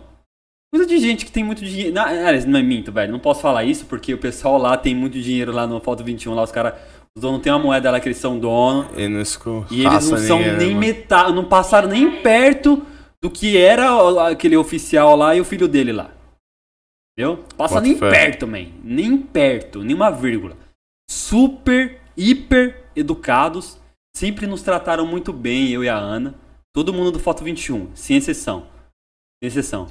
Coisa de gente que tem muito dinheiro. Não, não é minto, velho. Não posso falar isso porque o pessoal lá tem muito dinheiro lá no Foto 21. Lá os caras. Os donos têm uma moeda lá que eles são dono. E E eles não são ninguém, né, nem metade. Não passaram nem perto do que era aquele oficial lá e o filho dele lá. Entendeu? Passa nem perto, man. Nem perto, nenhuma vírgula. Super, hiper educados. Sempre nos trataram muito bem, eu e a Ana. Todo mundo do Foto 21, sem exceção. Sem exceção.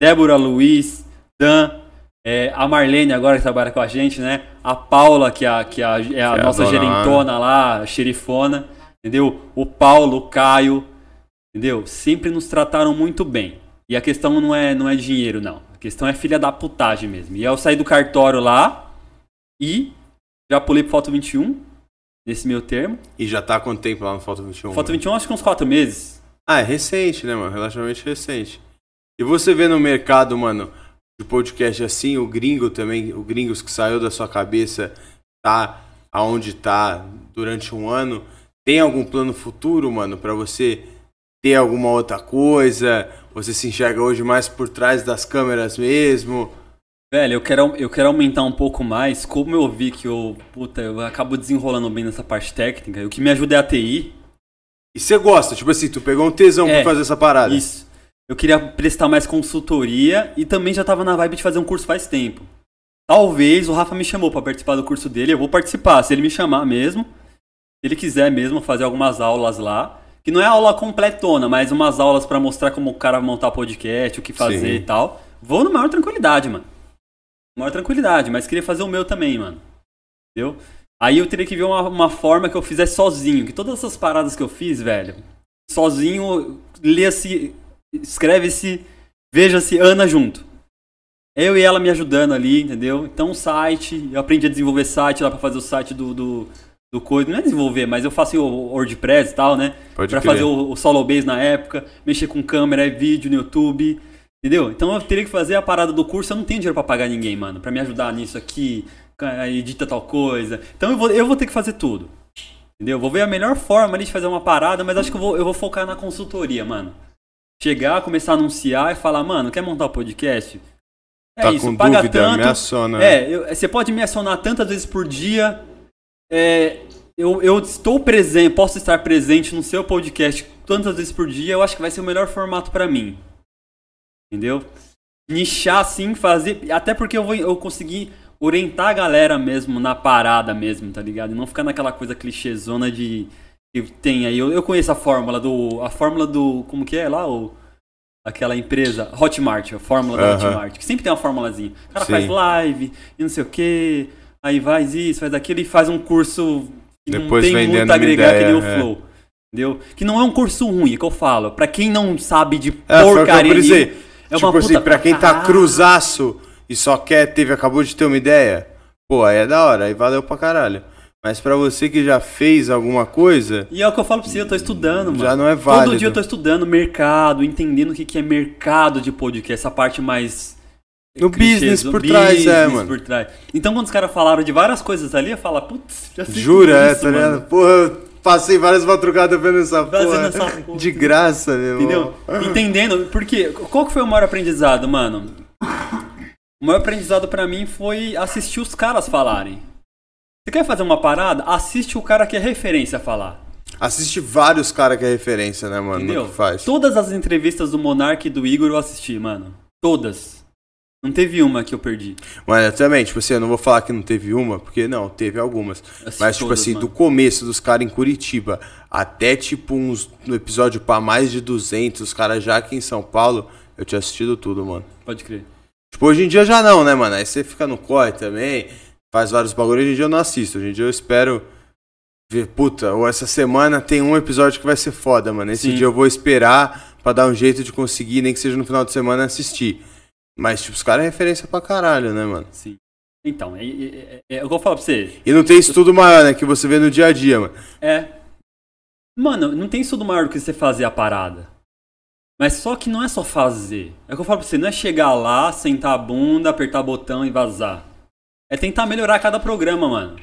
Débora, Luiz, Dan, é, a Marlene agora que trabalha com a gente, né? A Paula, que, é a, que a- é a Que é a nossa dona gerentona lá, a xerifona. Entendeu? O Paulo, o Caio. Entendeu? Sempre nos trataram muito bem. E a questão não é, não é dinheiro, não. A questão é filha da putagem mesmo. E eu saí do cartório lá e já pulei pro Foto 21, nesse meu termo. E já tá há quanto tempo lá no Foto 21? Foto mano? 21 acho que uns 4 meses. Ah, é recente, né, mano? Relativamente recente. E você vê no mercado, mano, de podcast assim, o gringo também, o gringos que saiu da sua cabeça, tá aonde tá durante um ano. Tem algum plano futuro, mano, pra você ter alguma outra coisa? Você se enxerga hoje mais por trás das câmeras mesmo? Velho, eu quero, eu quero aumentar um pouco mais. Como eu vi que eu, puta, eu acabo desenrolando bem nessa parte técnica, o que me ajuda é a TI. E você gosta, tipo assim, tu pegou um tesão É, pra fazer essa parada. Isso. Eu queria prestar mais consultoria e também já tava na vibe de fazer um curso faz tempo. Talvez o Rafa me chamou pra participar do curso dele, eu vou participar, se ele me chamar mesmo. Se ele quiser mesmo fazer algumas aulas lá, que não é aula completona, mas umas aulas pra mostrar como o cara montar podcast, o que fazer Sim. e tal. Vou na maior tranquilidade, mano. Maior tranquilidade, mas queria fazer o meu também, mano. Entendeu? Aí eu teria que ver uma, uma forma que eu fizesse sozinho. Que todas essas paradas que eu fiz, velho, sozinho, lê-se, escreve-se, veja-se Ana junto. Eu e ela me ajudando ali, entendeu? Então, site, eu aprendi a desenvolver site lá pra fazer o site do, do, do coisa. Não é desenvolver, mas eu faço o WordPress e tal, né? Pode pra crer. fazer o, o solo base na época, mexer com câmera, vídeo no YouTube, entendeu? Então eu teria que fazer a parada do curso, eu não tenho dinheiro pra pagar ninguém, mano, pra me ajudar nisso aqui, edita tal coisa. Então eu vou, eu vou ter que fazer tudo. Entendeu? Vou ver a melhor forma ali de fazer uma parada, mas acho que eu vou, eu vou focar na consultoria, mano. Chegar, começar a anunciar e falar, mano, quer montar um podcast? É tá isso, com paga dúvida, tanto. me aciona. É, eu- você pode me acionar tantas vezes por dia. É, eu, eu estou presente, posso estar presente no seu podcast tantas vezes por dia. Eu acho que vai ser o melhor formato pra mim. Entendeu? Nichar assim, fazer. Até porque eu vou eu consegui orientar a galera mesmo na parada mesmo, tá ligado? E não ficar naquela coisa clichêzona de. Que tem aí. Eu, eu conheço a fórmula do. A fórmula do. Como que é lá? O, aquela empresa. Hotmart, a fórmula da Aham. Hotmart. Que sempre tem uma formulazinha. O cara Sim. faz live e não sei o que. Aí faz isso, faz aquilo e faz um curso que Depois não tem muito a agregar que nem o ideia, é. Flow. Entendeu? Que não é um curso ruim, é que eu falo. Pra quem não sabe de É, foi o que porcaria. brisei. nenhuma, é tipo uma assim, puta pra quem tá cruzaço e só quer, teve, acabou de ter uma ideia, pô, aí é da hora, aí valeu pra caralho. Mas pra você que já fez alguma coisa, E é o que eu falo pra você, eu tô estudando, mano. Já não é válido. Todo dia eu tô estudando mercado, entendendo o que, que é mercado de podcast, essa parte mais. No clichês, business por trás, é, mano. por trás. Então quando os caras falaram de várias coisas ali, eu falo, putz, já sei jura, é, isso, tá ligado? Porra, eu passei várias madrugadas vendo essa porra. essa porra. De graça, meu irmão. Entendeu? Entendendo, porque qual que foi o maior aprendizado, mano? O maior aprendizado pra mim foi assistir os caras falarem. Você quer fazer uma parada? Assiste o cara que é referência a falar. Assiste vários caras que é referência, né, mano, Entendeu? faz. Todas as entrevistas do Monark e do Igor eu assisti, mano. Todas. Não teve uma que eu perdi. Mas também, tipo assim, eu não vou falar que não teve uma, porque não, teve algumas. Mas, tipo todas, assim, mano. do começo dos caras em Curitiba até, tipo, uns no episódio pra mais de 200, os caras já aqui em São Paulo, eu tinha assistido tudo, mano. Pode crer. Tipo, hoje em dia já não, né, mano? Aí você fica no corre também, faz vários bagulhos. Hoje em dia eu não assisto. Hoje em dia eu espero ver, puta, ou essa semana tem um episódio que vai ser foda, mano. Esse Sim. dia eu vou esperar pra dar um jeito de conseguir, nem que seja no final de semana, assistir. Mas, tipo, os caras é referência pra caralho, né, mano? Sim. Então, é, é, é, é o que eu falo pra você. E não tem estudo maior, né? Que você vê no dia a dia, mano. É. Mano, não tem estudo maior do que você fazer a parada. Mas só que não é só fazer. É o que eu falo pra você, não é chegar lá, sentar a bunda, apertar botão e vazar. É tentar melhorar cada programa, mano.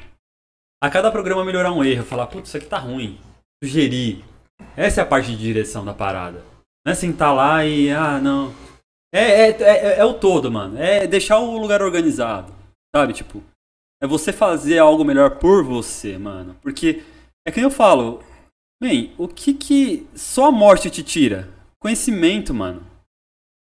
A cada programa melhorar um erro. Falar, putz, isso aqui tá ruim. Sugerir. Essa é a parte de direção da parada. Não é sentar lá e, ah, não. É, é, é, é o todo, mano. É deixar o lugar organizado. Sabe, tipo. É você fazer algo melhor por você, mano. Porque, é que eu falo. Bem, o que que só a morte te tira? Conhecimento, mano.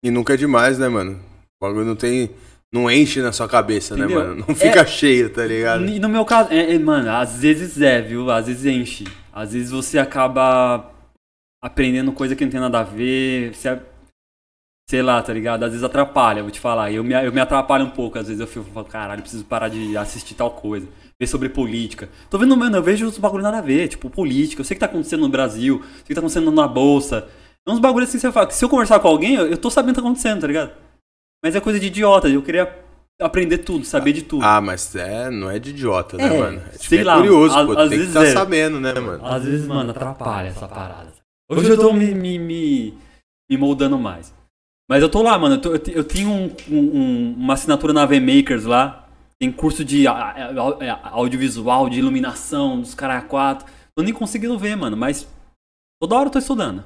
E nunca é demais, né, mano? O bagulho não tem. Não enche na sua cabeça, Entendeu? né, mano? Não fica É- cheio, tá ligado? E no meu caso, é, é, mano, às vezes é, viu? Às vezes enche. Às vezes você acaba aprendendo coisa que não tem nada a ver. Você, sei lá, tá ligado? Às vezes atrapalha, vou te falar. Eu me, eu me atrapalho um pouco. Às vezes eu fico falando, caralho, preciso parar de assistir tal coisa. Ver sobre política. Tô vendo, mano, eu vejo uns bagulho nada a ver. Tipo, política. Eu sei o que tá acontecendo no Brasil. Eu sei o que tá acontecendo na bolsa. É uns bagulhos assim que você fala. que Se eu conversar com alguém, eu, eu tô sabendo o que tá acontecendo, tá ligado? Mas é coisa de idiota. Eu queria aprender tudo, saber de tudo. Ah, mas é, não é de idiota, né, É, mano? É, tipo, sei é lá, curioso, a- pô. às Tem que vezes estar é. sabendo, né, mano? Às vezes, mano, atrapalha essa parada. Hoje eu tô me, me, me, me moldando mais. Mas eu tô lá, mano. Eu, tô- eu te- eu tenho um- um- um- uma assinatura na VMakers lá. Tem curso de audiovisual, de iluminação, dos caras quatro. Tô nem conseguindo ver, mano. Mas toda hora eu tô estudando.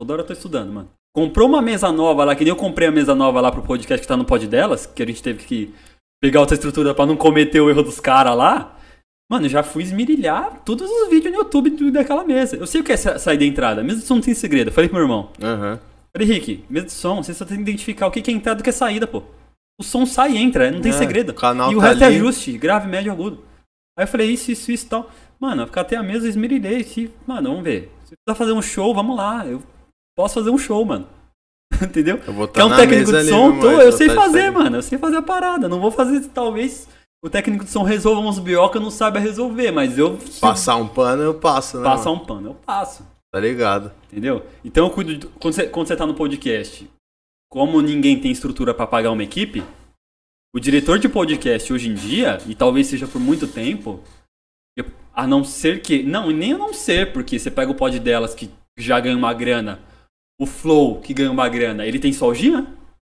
Toda hora eu tô estudando, mano. Comprou uma mesa nova lá, que nem eu comprei a mesa nova lá pro podcast que tá no pod delas, que a gente teve que pegar outra estrutura pra não cometer o erro dos caras lá. Mano, eu já fui esmirilhar todos os vídeos no YouTube daquela mesa. Eu sei o que é sa- saída e entrada. De som não tem segredo. Falei pro meu irmão. Aham. Falei, Rick, mesa de som, você só tem que identificar o que é entrada e o que é saída, pô. O som sai e entra, não tem É, segredo. e o tá resto é ali. ajuste, grave, médio, agudo. Aí eu falei, isso, isso, isso e tal. Mano, eu ficar até a mesa, esmerilhei. Se, mano, vamos ver. Se precisar fazer um show, vamos lá. Eu posso fazer um show, mano. Entendeu? Eu vou Quer tá um técnico de ali, som? meu Tô, eu sei fazer, mano. Eu sei fazer a parada. Não vou fazer, talvez, o técnico de som resolva uns eu não saiba resolver, mas eu. Passar um pano, eu passo, né? passar um pano, eu passo. Tá ligado? Entendeu? Então eu cuido. de- quando, você, quando você tá no podcast, como ninguém tem estrutura pra pagar uma equipe, o diretor de podcast hoje em dia, e talvez seja por muito tempo, a não ser que. Não, e nem a não ser, porque você pega o pod delas que já ganha uma grana, o Flow que ganha uma grana, ele tem só o Gian?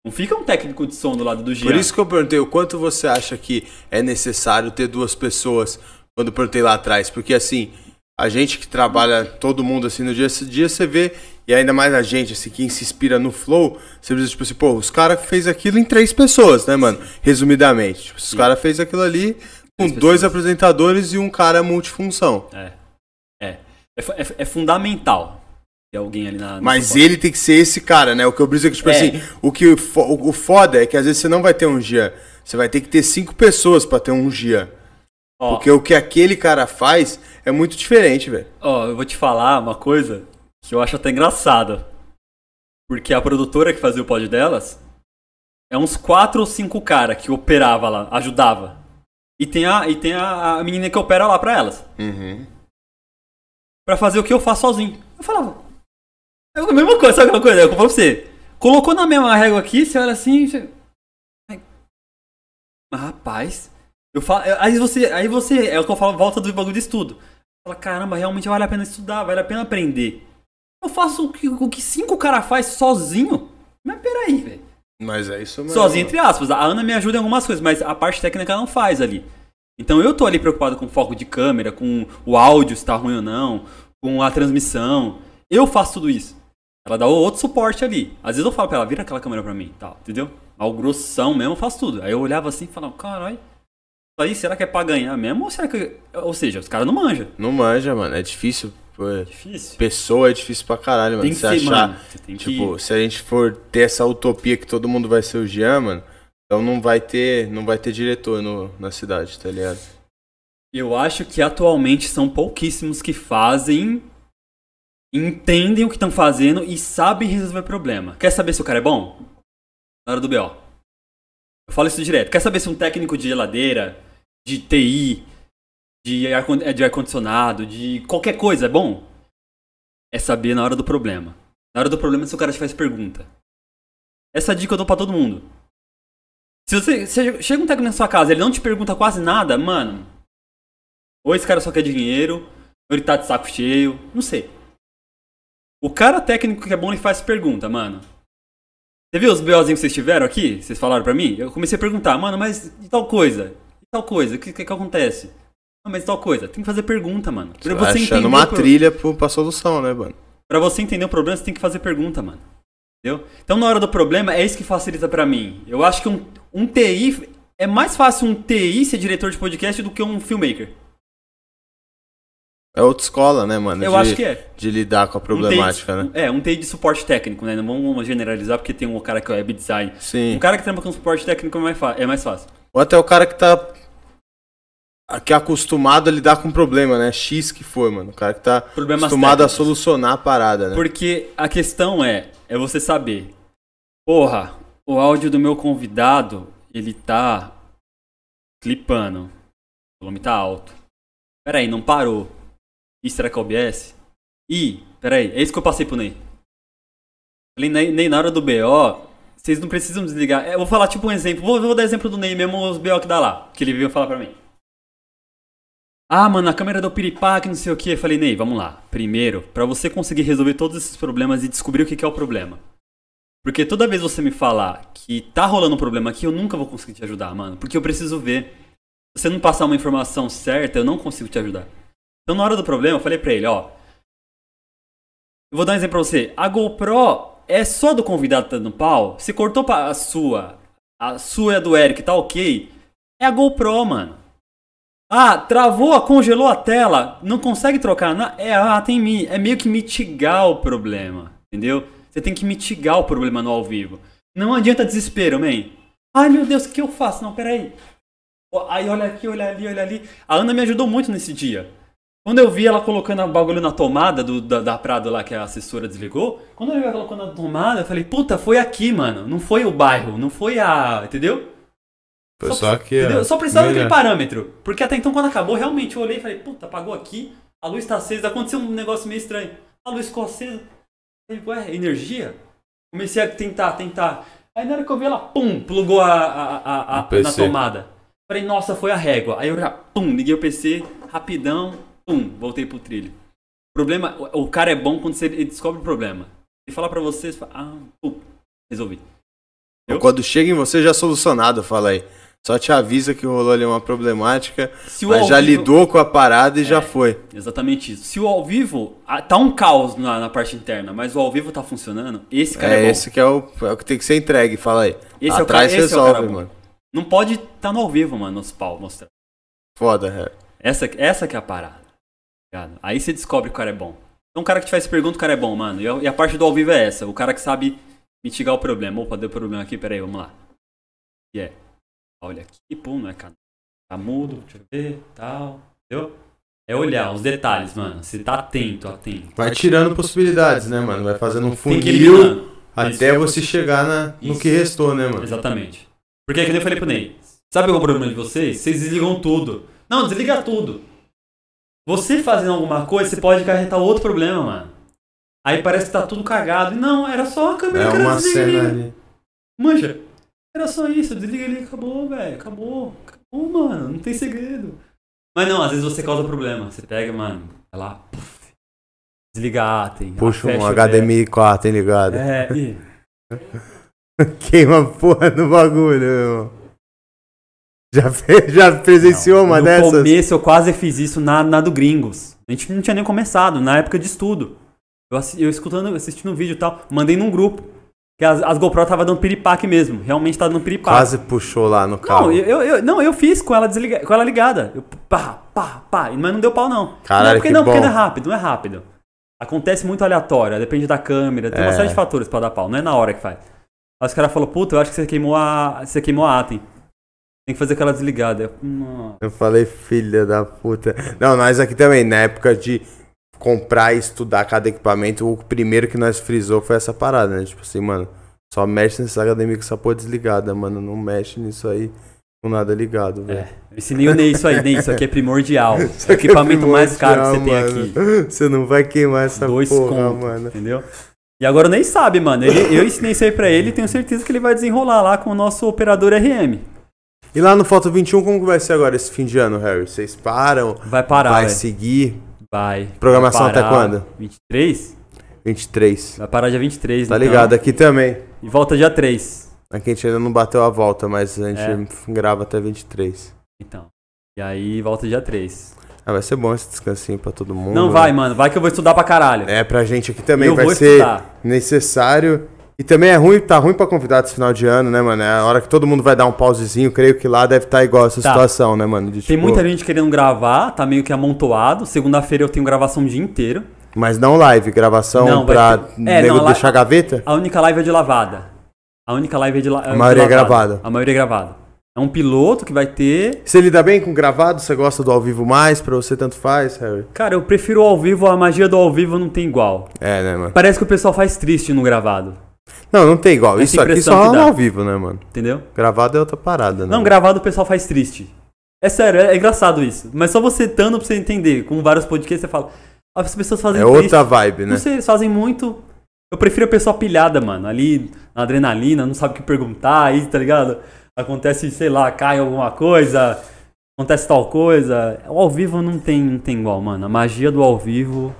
Não fica um técnico de som do lado do Gian. Por isso que eu perguntei o quanto você acha que é necessário ter duas pessoas quando eu perguntei lá atrás. Porque assim, a gente que trabalha, todo mundo assim no dia a dia, você vê, e ainda mais a gente, assim, quem se inspira no flow, você vê, tipo assim, pô, os caras fez aquilo em três pessoas, né, mano? Resumidamente. Tipo, os caras fez aquilo ali com Três dois pessoas. apresentadores e um cara multifunção. É. É. É, é- é fundamental ter alguém ali na. Mas suporte. ele tem que ser esse cara, né? O que eu briso é que, tipo É. assim, o que fo- o o foda é que às vezes você não vai ter um dia. Você vai ter que ter cinco pessoas pra ter um dia. Ó, Porque o que aquele cara faz é muito diferente, velho. Ó, eu vou te falar uma coisa que eu acho até engraçada. Porque a produtora que fazia o pod delas é uns quatro ou cinco cara que operava lá, ajudava. E tem a, e tem a, a menina que opera lá pra elas. Uhum. Pra fazer o que eu faço sozinho. Eu falava. É a mesma coisa, sabe aquela coisa? Eu falo pra você. Colocou na mesma régua aqui, você olha assim. Você... Mas rapaz. Eu falo, aí você. Aí você. É o que eu falo, volta do bagulho de estudo. Fala, caramba, realmente vale a pena estudar, vale a pena aprender. Eu faço o que, o que cinco cara faz sozinho. Mas peraí, velho. Mas é isso mesmo. Sozinho, entre aspas. A Ana me ajuda em algumas coisas, mas a parte técnica ela não faz ali. Então eu tô ali preocupado com o foco de câmera, com o áudio se tá ruim ou não, com a transmissão. Eu faço tudo isso. Ela dá outro suporte ali. Às vezes eu falo pra ela, vira aquela câmera pra mim, tal, entendeu? Ao grossão mesmo eu faço tudo. Aí eu olhava assim e falava, caralho, aí será que é pra ganhar mesmo? Ou será que. Ou seja, os caras não manjam. Não manja, mano. É difícil. pô, é- Difícil. Pessoa é difícil pra caralho, mano. Tem que Você ser, achar. mano. Você tem que. Tipo, se a gente for ter essa utopia que todo mundo vai ser o Jean, mano, então não vai ter, não vai ter diretor no, na cidade, tá ligado? Eu acho que atualmente são pouquíssimos que fazem, entendem o que estão fazendo e sabem resolver problema. Quer saber se o cara é bom? Na hora do BO. Eu falo isso direto. Quer saber se um técnico de geladeira, de TI, eh, de ar-condicionado, de qualquer coisa é bom? É saber na hora do problema. Na hora do problema, se o cara te faz pergunta. Essa dica eu dou pra todo mundo. Se você, você chega um técnico na sua casa, ele não te pergunta quase nada, mano. Ou esse cara só quer dinheiro, ou ele tá de saco cheio, não sei. O cara técnico que é bom, ele faz pergunta, mano. Você viu os BOzinhos que vocês tiveram aqui? Vocês falaram pra mim? Eu comecei a perguntar, mano, mas e tal coisa? Tal coisa? O que, que, que acontece? Não, mas tal coisa? Tem que fazer pergunta, mano. Pra Você vai achando uma pro- trilha pro, pra solução, né, mano? Pra você entender o problema, você tem que fazer pergunta, mano. Entendeu? Então, na hora do problema, é isso que facilita pra mim. Eu acho que um, um TI. É mais fácil um TI ser diretor de podcast do que um filmmaker. É outra escola, né, mano? Eu de, acho que é. De lidar com a problemática, um TI, né? É, um TI de suporte técnico, né? Não vamos generalizar porque tem um cara que é web design. Sim. Um cara que trampa com suporte técnico é mais, é mais fácil. Ou até o cara que tá. Que é acostumado a lidar com problema, né? X que foi, mano. O cara que tá Problemas acostumado a técnicos. solucionar a parada, né? Porque a questão é, é você saber. Porra, o áudio do meu convidado, ele tá clipando. O volume tá alto. Peraí, não parou. Ih, será que é OBS? Ih, peraí, é isso que eu passei pro Ney. Falei, Ney, Ney, na hora do BO, vocês não precisam desligar. É, Eu vou falar tipo um exemplo. Vou, vou dar exemplo do Ney mesmo, os BO que dá lá. Que ele veio falar pra mim. Ah, mano, a câmera deu piripaque, não sei o que. Eu falei, Ney, vamos lá. Primeiro, pra você conseguir resolver todos esses problemas e descobrir o que que é o problema. Porque toda vez você me falar que tá rolando um problema aqui, eu nunca vou conseguir te ajudar, mano. Porque eu preciso ver. Se você não passar uma informação certa, eu não consigo te ajudar. Então, na hora do problema, eu falei pra ele, ó. Eu vou dar um exemplo pra você. A GoPro é só do convidado que tá no pau. Se cortou a sua, a sua é do Eric, tá ok. É a GoPro, mano. Ah, travou, congelou a tela, não consegue trocar. Na... É, ah, tem mi... é meio que mitigar o problema, entendeu? Você tem que mitigar o problema no ao vivo. Não adianta desespero, man. Ai meu Deus, o que eu faço? Não, peraí. Aí olha aqui, olha ali, olha ali. A Ana me ajudou muito nesse dia. Quando eu vi ela colocando o bagulho na tomada do, da, da Prado lá que a assessora desligou, quando eu vi ela colocando na tomada, eu falei, puta, foi aqui, mano. Não foi o bairro, não foi a. Entendeu? Foi só aqui, entendeu? ó. Só precisava Melhor. daquele parâmetro. Porque até então, quando acabou, realmente eu olhei e falei, puta, apagou aqui, a luz tá acesa, aconteceu um negócio meio estranho. A luz ficou acesa. Falei, ué, energia? Comecei a tentar, tentar. Aí na hora que eu vi ela, pum, plugou a, a, a, a- na tomada. Falei, nossa, foi a régua. Aí eu já, pum, liguei o PC, rapidão, pum, voltei pro trilho. O problema, o, o cara é bom quando você ele descobre o problema. Ele fala pra você, você fala, ah, pum, resolvi. Eu? Quando chega em você, já solucionado, fala aí. Só te avisa que rolou ali uma problemática, Se mas já vivo- lidou com a parada e já foi. Exatamente isso. Se o ao vivo. ah, Tá um caos na, na parte interna, mas o ao vivo tá funcionando, esse cara é, É, esse que é o, é o que tem que ser entregue, fala aí. Esse é o Atrás cara- esse é o resolve, cara mano. Não pode tá no ao vivo, mano, nos pau mostrar. Foda, é. Essa, essa que é a parada. Aí você descobre que o cara é bom. Então o cara que te faz pergunta, o cara é bom, mano. E a, e a parte do ao vivo é essa. O cara que sabe mitigar o problema. Opa, deu problema aqui, peraí, vamos lá. E é. Olha aqui, pum, não é canal. Tá mudo, deixa eu ver, tal. Entendeu? É olhar os detalhes, mano. Você tá atento, atento. Vai tirando possibilidades, né, mano? Vai fazendo um funil até você chegar na, no Isso. que restou, né, mano? Exatamente. Porque é que eu falei pro Ney. Sabe qual é o problema de vocês? Vocês desligam tudo. Não, desliga tudo. Você fazendo alguma coisa, você pode acarretar outro problema, mano. Aí parece que tá tudo cagado. Não, era só a câmera É uma cena ali. Manja. Era só isso, desliga ali, acabou, velho. Acabou. Acabou, mano. Não tem segredo. Mas não, às vezes você causa problema. Você pega, mano, vai lá, puf, desliga a Atem. Puxa um HDMI 4, hein, ligado? É, e Queima a porra no bagulho, meu irmão. Já, fez, já presenciou uma no dessas? começo eu quase fiz isso na, na do Gringos. A gente não tinha nem começado, na época de estudo. Eu, assi- eu escutando, assistindo um vídeo e tal, mandei num grupo. Que as, as GoPro tava dando piripaque mesmo. Realmente tava dando piripaque. Quase puxou lá no carro. Não, eu, eu- não, eu fiz com ela, desliga, com ela ligada. Eu, pá, pá, pá. Mas não deu pau, não. Caralho, não, porque que não, porque bom. não é rápido, não é rápido. Acontece muito aleatório, depende da câmera, tem uma É. série de fatores pra dar pau, não é na hora que faz. Aí os caras falaram, puta, eu acho que você queimou a. Você queimou a Atem. Tem que fazer aquela desligada. Eu. Eu falei, filha da puta. Não, nós aqui também, na época de comprar e estudar cada equipamento, o primeiro que nós frisou foi essa parada, né? Tipo assim, mano, só mexe nesse HDMI com essa porra desligada, mano. Não mexe nisso aí com nada ligado, velho. É, eu ensinei o Ney isso aí, Ney, isso aqui é primordial. Isso É o é equipamento mais caro que você tem aqui. Você não vai queimar essa Dois porra, conto, mano. entendeu? E agora o Ney sabe, mano. Ele- eu ensinei isso aí pra ele e tenho certeza que ele vai desenrolar lá com o nosso operador RM. E lá no Foto 21, como que vai ser agora esse fim de ano, Harry? Vocês param? Vai parar, Vai velho. seguir? Vai. Programação Vai até quando? 23? 23. Vai parar dia 23, Tá então. ligado? Aqui também. E volta dia 3. Aqui a gente ainda não bateu a volta, mas a gente É. grava até 23. Então. E aí volta dia 3. Ah, vai ser bom esse descansinho pra todo mundo. Não vai, mano. Vai que eu vou estudar pra caralho. É, pra gente aqui também Eu vai ser estudar. necessário. E também é ruim, tá ruim pra convidar esse final de ano, né, mano? É a hora que todo mundo vai dar um pausezinho, creio que lá deve estar igual essa Tá. situação, né, mano? De, Tem tipo, muita gente querendo gravar, tá meio que amontoado. Segunda-feira eu tenho gravação o dia inteiro. Mas não live, gravação Não, pra ter- é, nego não, deixar a gaveta? A única live é de lavada. A única live é de, la... A maioria é lavada. gravada. A maioria é gravada. É um piloto que vai ter. Você lida bem com gravado? Você gosta do ao vivo mais? Pra você tanto faz, Harry? Cara, eu prefiro o ao vivo, a magia do ao vivo não tem igual. É, né, mano? Parece que o pessoal faz triste no gravado. Não, não tem igual. Essa Isso aqui só que rola ao vivo, né, mano? Entendeu? Gravado é outra parada, né? Não, gravado o pessoal faz triste. É sério, é, é engraçado isso. Mas só você estando pra você entender. Com vários podcasts, você fala. As pessoas fazem É triste. outra vibe, né? Não sei, eles fazem muito. Eu prefiro a pessoa pilhada, mano. Ali na adrenalina, não sabe o que perguntar, aí, tá ligado? Acontece, sei lá, cai alguma coisa, acontece tal coisa. O ao vivo não tem, não tem igual, mano. A magia do ao vivo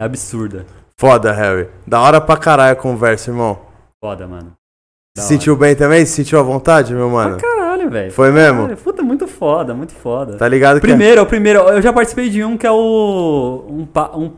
é absurda. Foda, Harry. Da hora pra caralho a conversa, irmão. Foda, mano. Da Se sentiu bem também? Se sentiu à vontade, meu mano? Pra caralho, velho. Foi mesmo? Caralho, Puta, muito foda, muito foda. Tá ligado que Primeiro, é o primeiro. Eu já participei de um que é o. Um. pa- um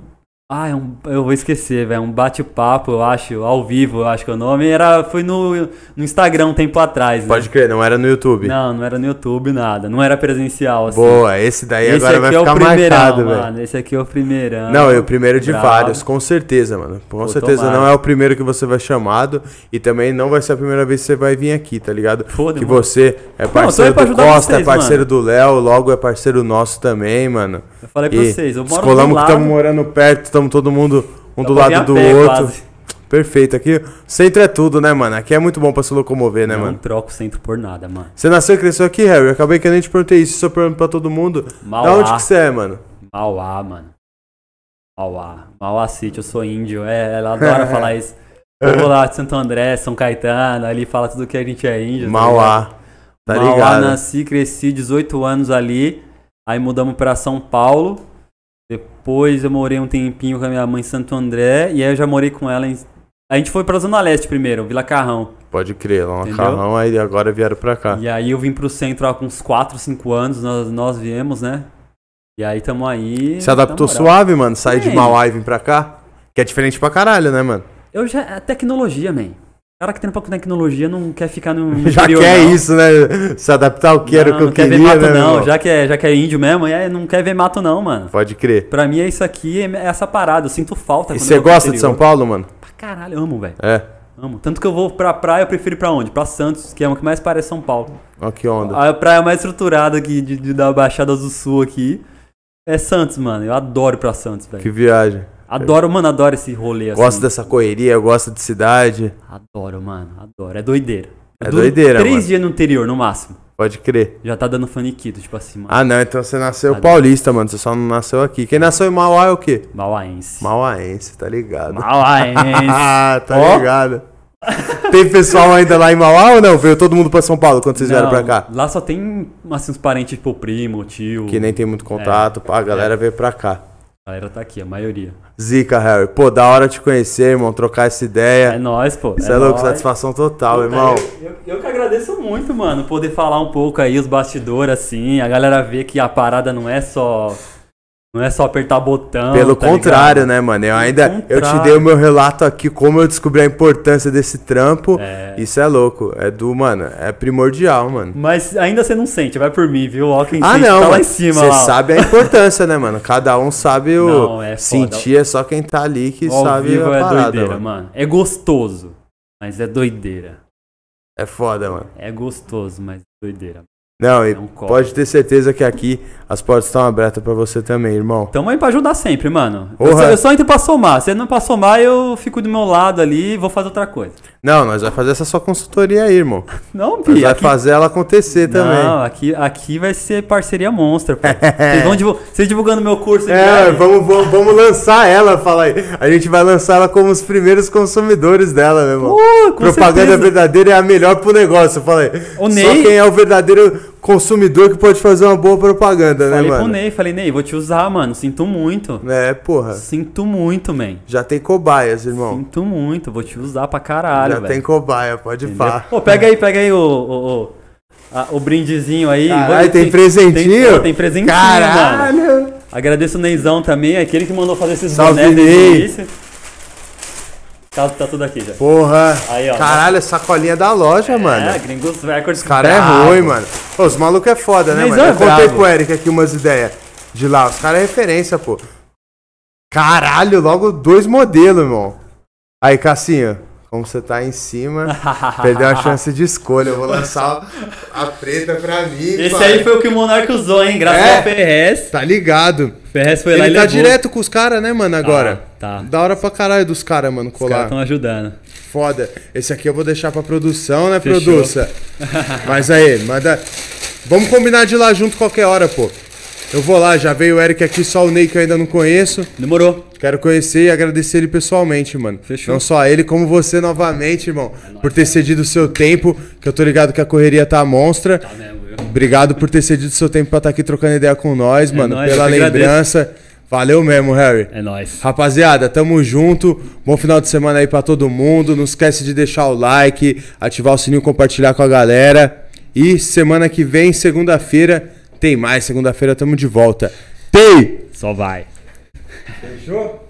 ah, é um, eu vou esquecer, velho. Um bate-papo, eu acho, ao vivo, eu acho que é o nome. Era, foi no, no Instagram um tempo atrás, né? Pode crer, não era no YouTube. Não, não era no YouTube, nada. Não era presencial, assim. Boa, esse daí Esse agora vai é o ficar marcado, velho. mano. Esse aqui é o primeirão. Não, é o primeiro de Bravo. vários, com certeza, mano. Com certeza não é o primeiro que você vai chamado e também não vai ser a primeira vez que você vai vir aqui, tá ligado? Foda, que mano. você é parceiro pra do Costa, vocês, é parceiro do Léo, logo é parceiro nosso também, mano. Eu falei pra E vocês, eu moro do descolamos que lado. estamos morando perto, estamos todo mundo um do vir lado do pé, outro. quase. Perfeito, aqui centro é tudo, né, mano? Aqui é muito bom pra se locomover, né, não mano? troco o centro por nada, mano. Você nasceu e cresceu aqui, Harry? Eu acabei que eu nem te perguntei isso, só pergunto pra todo mundo. Mauá. Da onde que você é, mano? Mauá, mano. Mauá. Mauá City, eu sou índio. É, ela adora falar isso. Eu vou lá de Santo André, São Caetano, ali fala tudo que a gente é índio. tá ligado? Mauá. Tá Mauá, nasci, cresci 18 anos ali. Aí mudamos pra São Paulo. Depois eu morei um tempinho com a minha mãe em Santo André. E aí eu já morei com ela em. A gente foi pra Zona Leste primeiro, Vila Carrão. Pode crer, lá carrão, aí agora vieram pra cá. E aí eu vim pro centro há uns 4, 5 anos, nós, nós viemos, né? E aí tamo aí. Se adaptou suave, mano? Sair de. Mauá e vir pra cá? Que é diferente pra caralho, né, mano? Eu já. É tecnologia, man. O cara que tem um pouco de tecnologia não quer ficar no. Já interior, quer não. isso, né? Se adaptar ao que era o Não, que eu não quer queria, ver mato, né, não. Já que, é, já que é índio mesmo, é, não quer ver mato, não, mano. Pode crer. Pra mim é isso aqui, é essa parada. Eu sinto falta. E você gosta de. São Paulo, mano? Pra caralho, amo, velho. É. Amo. Tanto que eu vou pra praia, eu prefiro ir pra onde? Pra Santos, que é o que mais parece São Paulo. Ó que onda. A praia mais estruturada aqui de, de- da Baixada do Sul aqui é Santos, mano. Eu adoro ir pra Santos, velho. Que viagem. Adoro, mano, adoro esse rolê assim. Gosto dessa correria, gosto de cidade. Adoro, mano, adoro. É doideira. É Eu duro doideira, Três mano. dias no interior, no máximo. Pode crer. Já tá dando faniquito, tipo assim, mano. Ah, não, então você nasceu Tá paulista, mano. Você só não nasceu aqui. Quem nasceu em Mauá é o quê? Mauaense. Mauaense, tá ligado? Mauaense. Ah, tá Ó. ligado. Tem pessoal ainda lá em Mauá ou não? Veio todo mundo pra São Paulo quando vocês vieram Não, pra cá? Lá só tem, assim, uns parentes, tipo, primo, tio. Que nem tem muito contato, pá, a galera veio pra cá. A galera tá aqui, a maioria. Zica, Harry. Pô, da hora te conhecer, irmão, trocar essa É ideia. nóis, pô. Você é, louco, nóis. satisfação total, irmão. Eu, eu que agradeço muito, mano, poder falar um pouco aí os bastidores, assim, a galera ver que a parada não é só. Não é só apertar botão. Pelo tá contrário, ligado? né, mano? Eu Pelo ainda. Eu te dei o meu relato aqui, como eu descobri a importância desse trampo. É. Isso é louco. É do, mano, é primordial, mano. Mas ainda você não sente, vai por mim, viu? Ó, quem Ah, sente não. tá lá em cima, Você sabe a importância, né, mano? Cada um sabe o. Não, é foda. sentir é só quem tá ali que Ao sabe vivo a é parada, doideira, mano. mano. É gostoso, mas é doideira. É foda, mano. É gostoso, mas é doideira. Não, e É um corre. pode ter certeza que aqui as portas estão abertas pra você também, irmão. Tamo aí pra ajudar sempre, mano. Eu só, eu só entro pra somar. Se não pra somar, eu fico do meu lado ali e vou fazer outra coisa. Não, nós vai fazer essa sua consultoria aí, irmão. Não, Nós Pi, vai aqui, fazer ela acontecer também. não, aqui, aqui vai ser parceria monstra, pô. Vocês vão divul- vocês divulgando meu curso É, vamos, vamos, vamos lançar ela, fala aí. A gente vai lançar ela como os primeiros consumidores dela, meu irmão. Com Propaganda certeza. verdadeira é a melhor pro negócio, fala aí. O Só Ney- quem é o verdadeiro consumidor que pode fazer uma boa propaganda, né, Falei pro mano? Ney, falei, Ney, vou te usar, mano. Sinto muito. É, porra. Sinto muito, man. Já tem cobaias, irmão. Sinto muito, vou te usar pra caralho, Já tem cobaia, pode pá. Pô, pega aí, pega aí o, o, o, a- o brindezinho aí. Caralho, Vou- tem presentinho? Tem, pô, tem presentinho, mano. Caralho! Agradeço o Neizão também, aquele que mandou fazer esses Salve, bonés Ney. Tá, tá tudo aqui já. Porra! Aí, ó. Caralho, a sacolinha da loja, mano. É, Gringos Records. Os cara é ruim, mano. Pô, os malucos é foda, né, Mas mano? é Eu contei brabo. pro Eric aqui umas ideias de lá. Os caras é referência, pô. Caralho, logo dois modelos, irmão. Aí, Cassinho, como você tá aí em cima, perdeu a chance de escolha. Eu vou lançar a preta pra mim, Esse pai. aí foi o que o Monarca usou, hein? Graças É? ao Ferrez. Tá ligado. Ferrez foi lá Ele e tá levou. direto com os caras, né, mano, agora. Tá, tá. Da hora pra caralho dos caras, mano, Os caras colar. estão ajudando. Foda. Esse aqui eu vou deixar pra produção, né, Fechou. produça? Mas aí, manda. Vamos combinar de ir lá junto qualquer hora, pô. Eu vou lá, já veio o Eric aqui, só o Ney que eu ainda não conheço. Demorou. Quero conhecer e agradecer ele pessoalmente, mano. Fechou. Não só ele, como você novamente, irmão. por ter cedido o seu tempo, que eu tô ligado que a correria tá monstra. Tá mesmo, viu? Obrigado por ter cedido o seu tempo pra estar aqui trocando ideia com nós, mano. nóis, pela eu que agradeço. lembrança. Valeu mesmo, Harry. É nóis. Rapaziada, tamo junto. Bom final de semana aí pra todo mundo. Não esquece de deixar o like, ativar o sininho, compartilhar com a galera. E semana que vem, segunda-feira, tem mais. Segunda-feira tamo de volta. Tem! Só vai. Fechou?